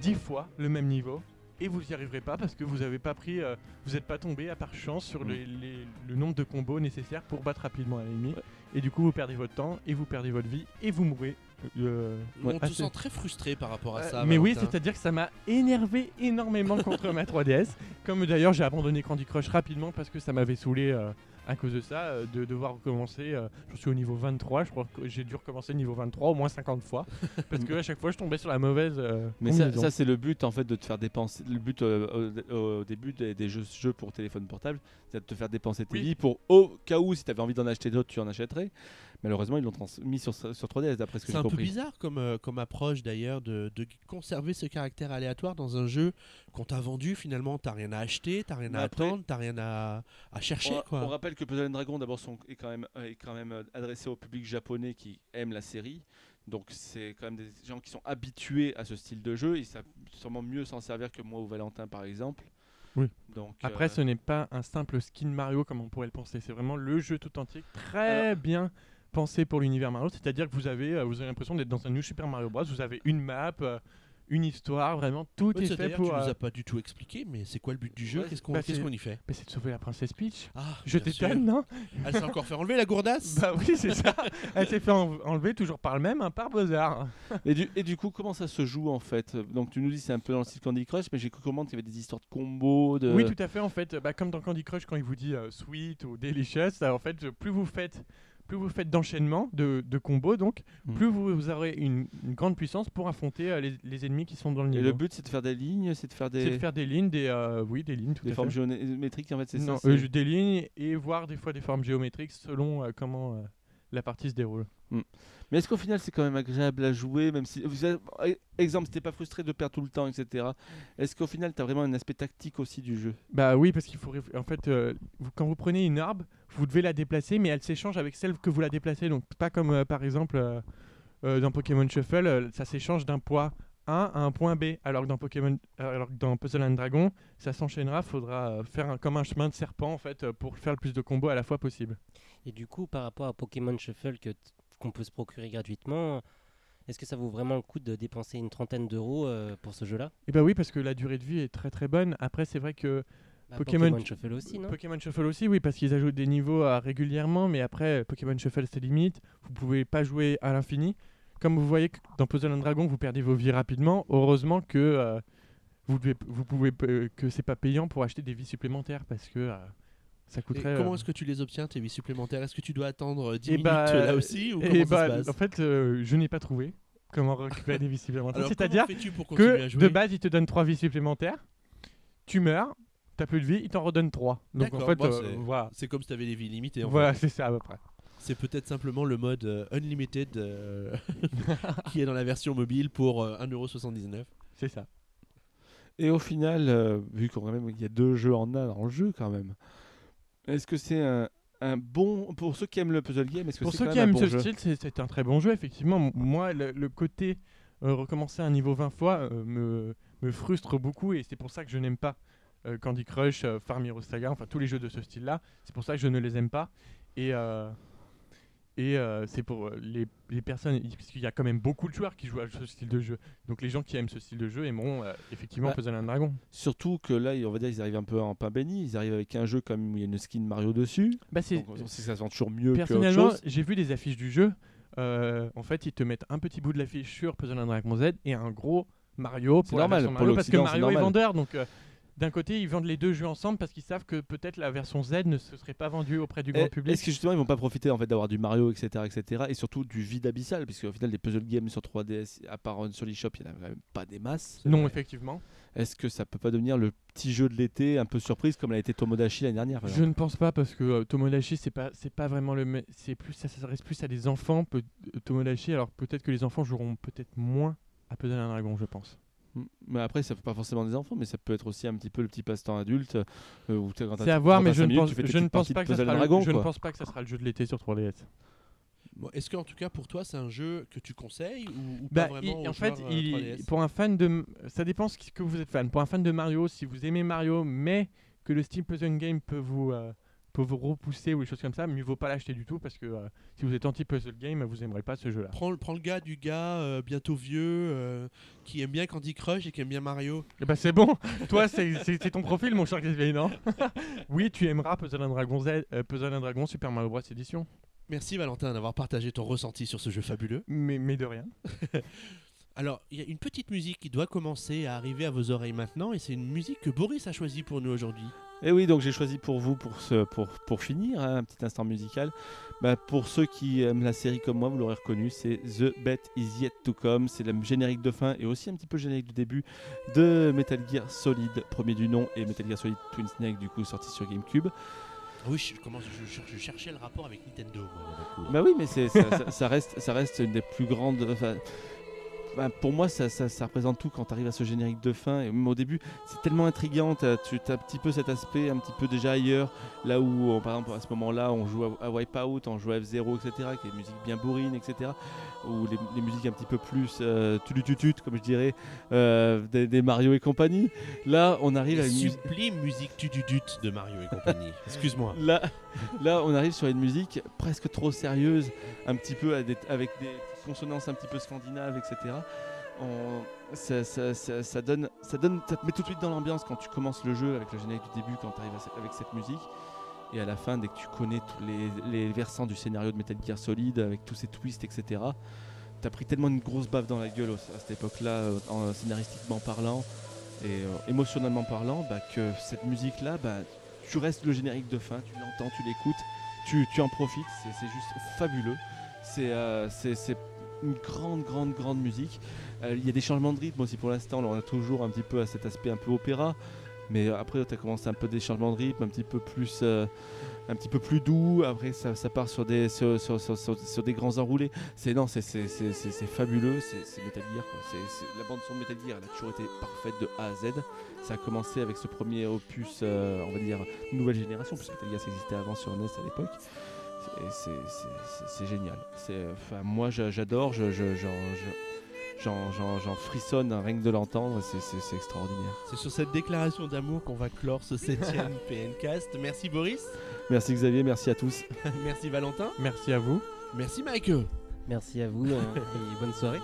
10 fois le même niveau et vous n'y arriverez pas parce que vous n'avez pas pris, euh, vous n'êtes pas tombé à part chance sur Mm. les- les- le nombre de combos nécessaires pour battre rapidement l'ennemi. Ouais. Et du coup, vous perdez votre temps et vous perdez votre vie et vous mourrez. Euh, On assez- sent très frustré par rapport à Euh, ça. mais oui, c'est-à-dire que ça m'a énervé énormément contre ma 3DS. Comme d'ailleurs j'ai abandonné Candy Crush rapidement parce que ça m'avait saoulé euh, à cause de ça, euh, de devoir recommencer. euh, je suis au niveau 23, je crois que j'ai dû recommencer niveau 23 au moins 50 fois. parce que à chaque fois je tombais sur la mauvaise. euh, Mais ça, ça, c'est le but en fait de te faire dépenser. Le but euh, au, au début des, des jeux, jeux pour téléphone portable, c'est de te faire dépenser tes Oui. vies pour au cas où si tu avais envie d'en acheter d'autres, tu en achèterais. Malheureusement, ils l'ont transmis sur, sur 3DS d'après ce que C'est j'ai un peu compris. bizarre comme, euh, comme approche d'ailleurs de, de conserver ce caractère aléatoire dans un jeu qu'on t'a vendu finalement. T'as rien à acheter, t'as rien Mais à après- attendre, t'as rien à, à chercher. On, quoi. on rappelle que Puzzle and Dragon d'abord sont- est quand même, est quand même euh, adressé au public japonais qui aime la série. Donc c'est quand même des gens qui sont habitués à ce style de jeu. Ils savent sûrement mieux s'en servir que moi ou Valentin par exemple. Oui. Donc Après, euh, ce n'est pas un simple skin Mario comme on pourrait le penser. C'est vraiment le jeu tout entier, très bien pensé pour l'univers Mario. C'est-à-dire que vous avez, euh, vous avez l'impression d'être dans un New Super Mario Bros. Vous avez une map, euh, une histoire, vraiment tout Ouais, est ça, fait pour. tu nous euh, as pas du tout expliqué, mais c'est quoi le but du jeu? Ouais, Qu'est-ce qu'on bah, qu'est-ce c'est- qu'on y fait? mais c'est de sauver la princesse Peach. Ah, Je t'étonne, non? Elle s'est encore fait enlever la gourdasse? Bah oui, c'est ça. Elle s'est fait en- enlever toujours par le même, hein, par Bozar. Et du, et du coup, comment ça se joue en fait? Donc tu nous dis c'est un peu dans le style Candy Crush, mais j'ai cru comprendre qu'il y avait des histoires de combos. De... Oui, tout à fait. En fait, bah, comme dans Candy Crush, quand il vous dit euh, sweet ou delicious, euh, en fait, plus vous faites, plus vous faites d'enchaînements, de, de combos, donc, Mm. plus vous, vous aurez une, une grande puissance pour affronter euh, les, les ennemis qui sont dans le Et niveau. le but c'est de faire des lignes, c'est de faire c'est de des, faire des lignes, des, euh, oui, des lignes, tout des à formes fait. géométriques en fait, c'est Non, ça euh, c'est- des lignes et voir des fois des formes géométriques selon euh, comment euh, la partie se déroule. Mais est-ce qu'au final c'est quand même agréable à jouer, même si. vous avez- eh, Exemple, t'es pas frustré de perdre tout le temps, etc. Est-ce qu'au final t'as vraiment un aspect tactique aussi du jeu? Bah oui, parce qu'il faut. En fait, euh, vous- quand vous prenez une arbre, vous devez la déplacer, mais elle s'échange avec celle que vous la déplacez. Donc, pas comme euh, par exemple euh, dans Pokémon Shuffle, ça s'échange d'un point A à un point B. Alors que dans, Pokémon, alors que dans Puzzle and Dragon, ça s'enchaînera. faudra faire un- comme un chemin de serpent en fait, pour faire le plus de combos à la fois possible. Et du coup, par rapport à Pokémon Shuffle que qu'on peut se procurer gratuitement, est-ce que ça vaut vraiment le coup de dépenser une trentaine d'euros euh, pour ce jeu-là? Et bah oui, parce que la durée de vie est très très bonne. Après, c'est vrai que Bah, Pokémon- Shuffle aussi, non? Pokémon Shuffle aussi, oui, parce qu'ils ajoutent des niveaux euh, régulièrement, mais après, Pokémon Shuffle, c'est limite. Vous pouvez pas jouer à l'infini. Comme vous voyez que dans Puzzle and Dragon, vous perdez vos vies rapidement. Heureusement que euh, vous, devez, vous pouvez euh, que c'est pas payant pour acheter des vies supplémentaires parce que euh, ça Et coûterait. comment euh, est-ce que tu les obtiens, tes vies supplémentaires? Est-ce que tu dois attendre euh, 10 Eh minutes bah, euh, là aussi ou eh comment bah, ça se passe? En fait, euh, je n'ai pas trouvé comment récupérer des vies supplémentaires. C'est-à-dire comment fais-tu pour continuer à que jouer? de base, il te donne 3 vies supplémentaires. Tu meurs, t'as plus de vie, il t'en redonne 3. Donc en fait, bon, euh, c'est- voilà. C'est comme si tu avais des vies limitées. en Voilà, c'est ça à peu près. C'est peut-être simplement le mode euh, Unlimited euh, qui est dans la version mobile pour euh, 1,79€. C'est ça. Et au final, euh, vu qu'il y a deux jeux en un dans le jeu quand même, est-ce que c'est un, un bon. Pour ceux qui aiment le puzzle game, est-ce que Pour ceux qui aiment bon ce style, c'est un très bon jeu, effectivement. Moi, le, le côté euh, recommencer un niveau 20 fois euh, me, me frustre beaucoup et c'est pour ça que je n'aime pas euh, Candy Crush, Farm Hero Saga, enfin tous les jeux de ce style-là. C'est pour ça que je ne les aime pas. Et, et euh, c'est pour euh, les, les personnes, parce qu'il y a quand même beaucoup de joueurs qui jouent à ce style de jeu. Donc les gens qui aiment ce style de jeu aimeront euh, effectivement Bah, Puzzle and Dragon. Surtout que là, on va dire qu'ils arrivent un peu en pain béni. Ils arrivent avec un jeu comme où il y a une skin Mario dessus. Bah, c'est- Donc on sait que ça se vend toujours mieux Personnellement, j'ai vu des affiches du jeu. Euh, en fait, ils te mettent un petit bout de l'affiche sur Puzzle and Dragon Z et un gros Mario pour la normal, version pour Mario parce que Mario est vendeur. Donc, d'un côté, ils vendent les deux jeux ensemble parce qu'ils savent que peut-être la version Z ne se serait pas vendue auprès du grand Et- public. Est-ce que justement ils vont pas profiter en fait d'avoir du Mario, etc., etc., et surtout du vide abyssal, puisque au final des puzzle games sur 3DS, à part sur l'eShop, il y en a quand même pas des masses. Non, effectivement. Est-ce que ça peut pas devenir le petit jeu de l'été, un peu surprise comme l'a été Tomodachi l'année dernière par Je ne pense pas parce que euh, Tomodachi c'est pas c'est pas vraiment le c'est plus ça s'adresse plus à des enfants peut- euh, Tomodachi alors peut-être que les enfants joueront peut-être moins à Puzzle and Dragon je pense. Mais après, ça fait pas forcément des enfants, mais ça peut être aussi un petit peu le petit passe-temps adulte. euh, C'est à voir mais je ne minutes, pense je ne pas que ça sera le- Dragon, je ne quoi. pense pas que ça sera le jeu de l'été sur 3DS. Bon, Est-ce qu'en tout cas pour toi c'est un jeu que tu conseilles ou, ou Bah, pas il- vraiment en fait, euh, il- 3DS? pour un fan de, ça dépend ce que vous êtes fan. Pour un fan de Mario, si vous aimez Mario, mais que le style puzzle game peut vous, euh, vous repousser ou des choses comme ça, mieux vaut pas l'acheter du tout parce que euh, si vous êtes anti-puzzle game, vous aimerez pas ce jeu-là. Prends, le- prends le gars du gars euh, bientôt vieux euh, qui aime bien Candy Crush et qui aime bien Mario. Eh ben c'est bon, toi c'est ton profil mon cher Xavier, non? Oui, tu aimeras Puzzle and Dragon Z, Puzzle and Dragon Super Mario Bros Edition, Merci Valentin d'avoir partagé ton ressenti sur ce jeu fabuleux. mais, mais de rien. Alors, il y a une petite musique qui doit commencer à arriver à vos oreilles maintenant et c'est une musique que Boris a choisie pour nous aujourd'hui. Et oui, donc j'ai choisi pour vous, pour, ce, pour, pour finir, hein, un petit instant musical. Bah, pour ceux qui aiment la série comme moi, vous l'aurez reconnu, c'est The Bet Is Yet To Come. C'est le générique de fin et aussi un petit peu le générique du début de Metal Gear Solid, premier du nom, et Metal Gear Solid Twin Snake, du coup, sorti sur GameCube. Oui, je, commence, je, je- je cherchais le rapport avec Nintendo. moi. Bah oui, mais ça, ça- ça reste, ça reste une des plus grandes. enfin, bah, pour moi, ça, ça- ça représente tout quand tu arrives à ce générique de fin. Et même au début, c'est tellement intriguant. tu as un petit peu cet aspect, un petit peu déjà ailleurs. Là où, on- par exemple, à ce moment-là, on joue à, à Wipeout, on joue à F0, etc., avec des musiques bien bourrines, etc. Ou les, les musiques un petit peu plus euh, comme je dirais, euh, des, des Mario et compagnie. Là, on arrive à une musique. sublime musique tududut de Mario et compagnie. Excuse-moi. Là, là, on arrive sur une musique presque trop sérieuse, un petit peu à des- avec des consonances un petit peu scandinaves, etc. Ça, donne, ça donne, ça te met tout de suite dans l'ambiance quand tu commences le jeu avec le générique du début, quand tu arrives avec cette musique. Et à la fin, dès que tu connais tous les, versants du scénario de Metal Gear Solid, avec tous ces twists, etc., t'as pris tellement une grosse baffe dans la gueule à cette époque-là, euh, en scénaristiquement parlant et euh, émotionnellement parlant, bah, que cette musique-là, bah, tu restes le générique de fin, tu l'entends, tu l'écoutes, tu, en profites, c'est juste fabuleux. C'est euh, une grande, grande, grande musique. Euh, Il y a des changements de rythme aussi pour l'instant, on a toujours un petit peu à cet aspect un peu opéra, mais après tu as commencé un peu des changements de rythme, un petit peu plus, euh, un petit peu plus doux, après ça, part sur des, sur, des grands enroulés. C'est non, c'est- fabuleux, c'est Metal Gear. La bande son de Metal Gear, a toujours été parfaite de A à Z. Ça a commencé avec ce premier opus, euh, on va dire, nouvelle génération, puisque Metal Gear existait avant sur NES à l'époque. Et c'est- génial. Enfin, moi, j'a- j'adore, je, je- j'en- je- frissonne hein, rien que de l'entendre, c'est- extraordinaire. C'est sur cette déclaration d'amour qu'on va clore ce septième PNcast. Merci Boris. Merci Xavier, merci à tous. Merci Valentin. Merci à vous. Merci Mike. Merci à vous euh, et bonne soirée.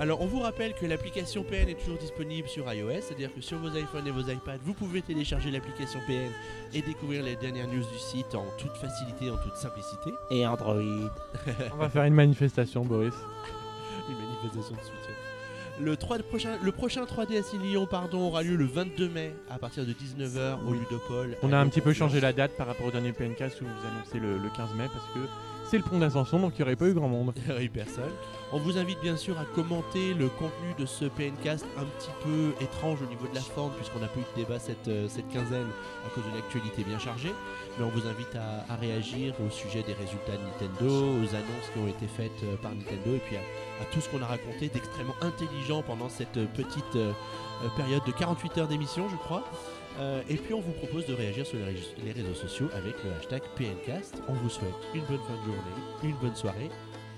Alors, on vous rappelle que l'application PN est toujours disponible sur iOS, c'est-à-dire que sur vos iPhones et vos iPads, vous pouvez télécharger l'application PN et découvrir les dernières news du site en toute facilité, en toute simplicité. Et Android. On va faire une manifestation, Boris. Une manifestation de soutien. Le, 3 prochain, le prochain 3DS in Lyon pardon, aura lieu le 22 mai à partir de 19h au Ludopole. On a un petit peu changé la date par rapport au dernier PNcast où vous annoncez le, le 15 mai parce que c'est le pont d'Ascension donc il n'y aurait pas eu grand monde. oui, personne. On vous invite bien sûr à commenter le contenu de ce PNcast un petit peu étrange au niveau de la forme puisqu'on n'a pas eu de débat cette, euh, quinzaine à cause de l'actualité bien chargée. Mais on vous invite à, réagir au sujet des résultats de Nintendo, aux annonces qui ont été faites euh, par Nintendo et puis à, tout ce qu'on a raconté d'extrêmement intelligent pendant cette euh, petite période de 48 heures d'émission je crois. Euh, et puis on vous propose de réagir sur les, ré- les réseaux sociaux avec le hashtag PNcast. On vous souhaite une bonne fin de journée, une bonne soirée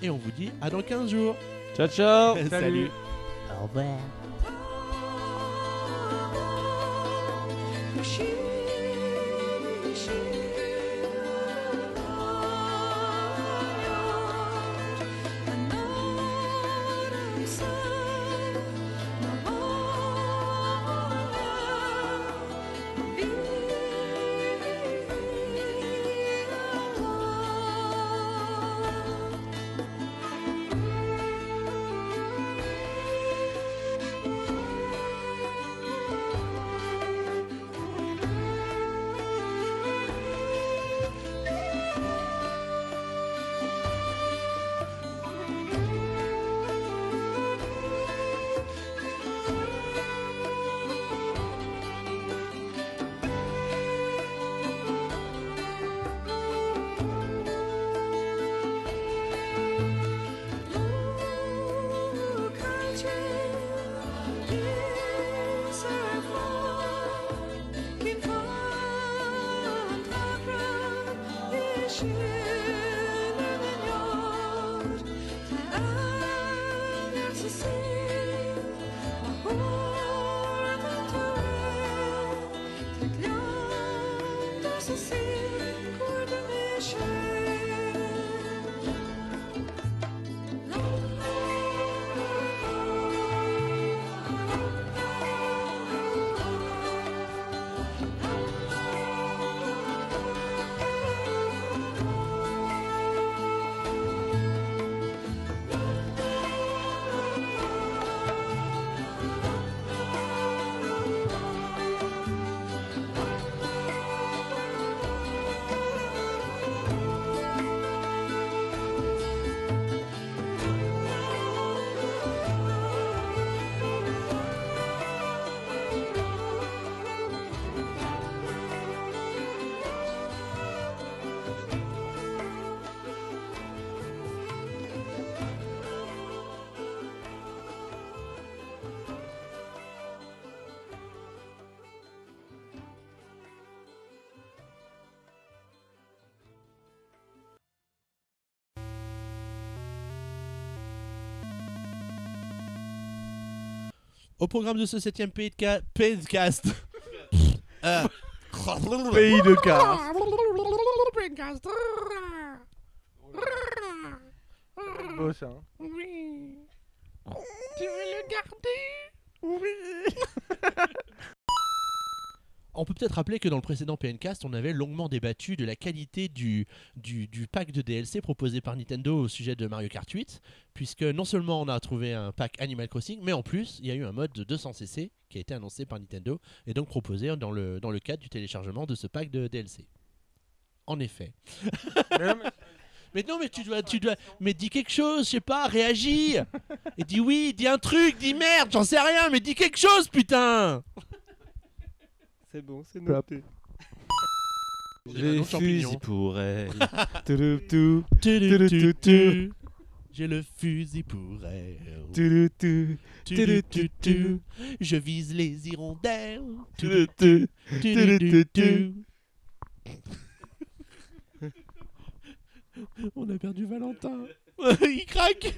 et on vous dit à dans 15 jours. Ciao ciao Salut. Au revoir. treasure. Au programme de ce septième podcast, podcast euh, Pays de car. Beau ça. hein. Tu veux le garder On peut peut-être rappeler que dans le précédent PNcast, on avait longuement débattu de la qualité du, du, du pack de DLC proposé par Nintendo au sujet de Mario Kart 8, puisque non seulement on a trouvé un pack Animal Crossing, mais en plus, il y a eu un mode de 200cc qui a été annoncé par Nintendo et donc proposé dans le, dans le cadre du téléchargement de ce pack de DLC. En effet. Mais non, mais- Mais non, mais tu dois, tu dois, mais dis quelque chose, je sais pas, réagis. Et dis oui, dis un truc, dis merde, j'en sais rien, mais dis quelque chose, putain. C'est bon, c'est noté. J'ai champignon. pour elle. J'ai le fusil pour elle. Je vise les hirondelles. On a perdu Valentin. Il craque.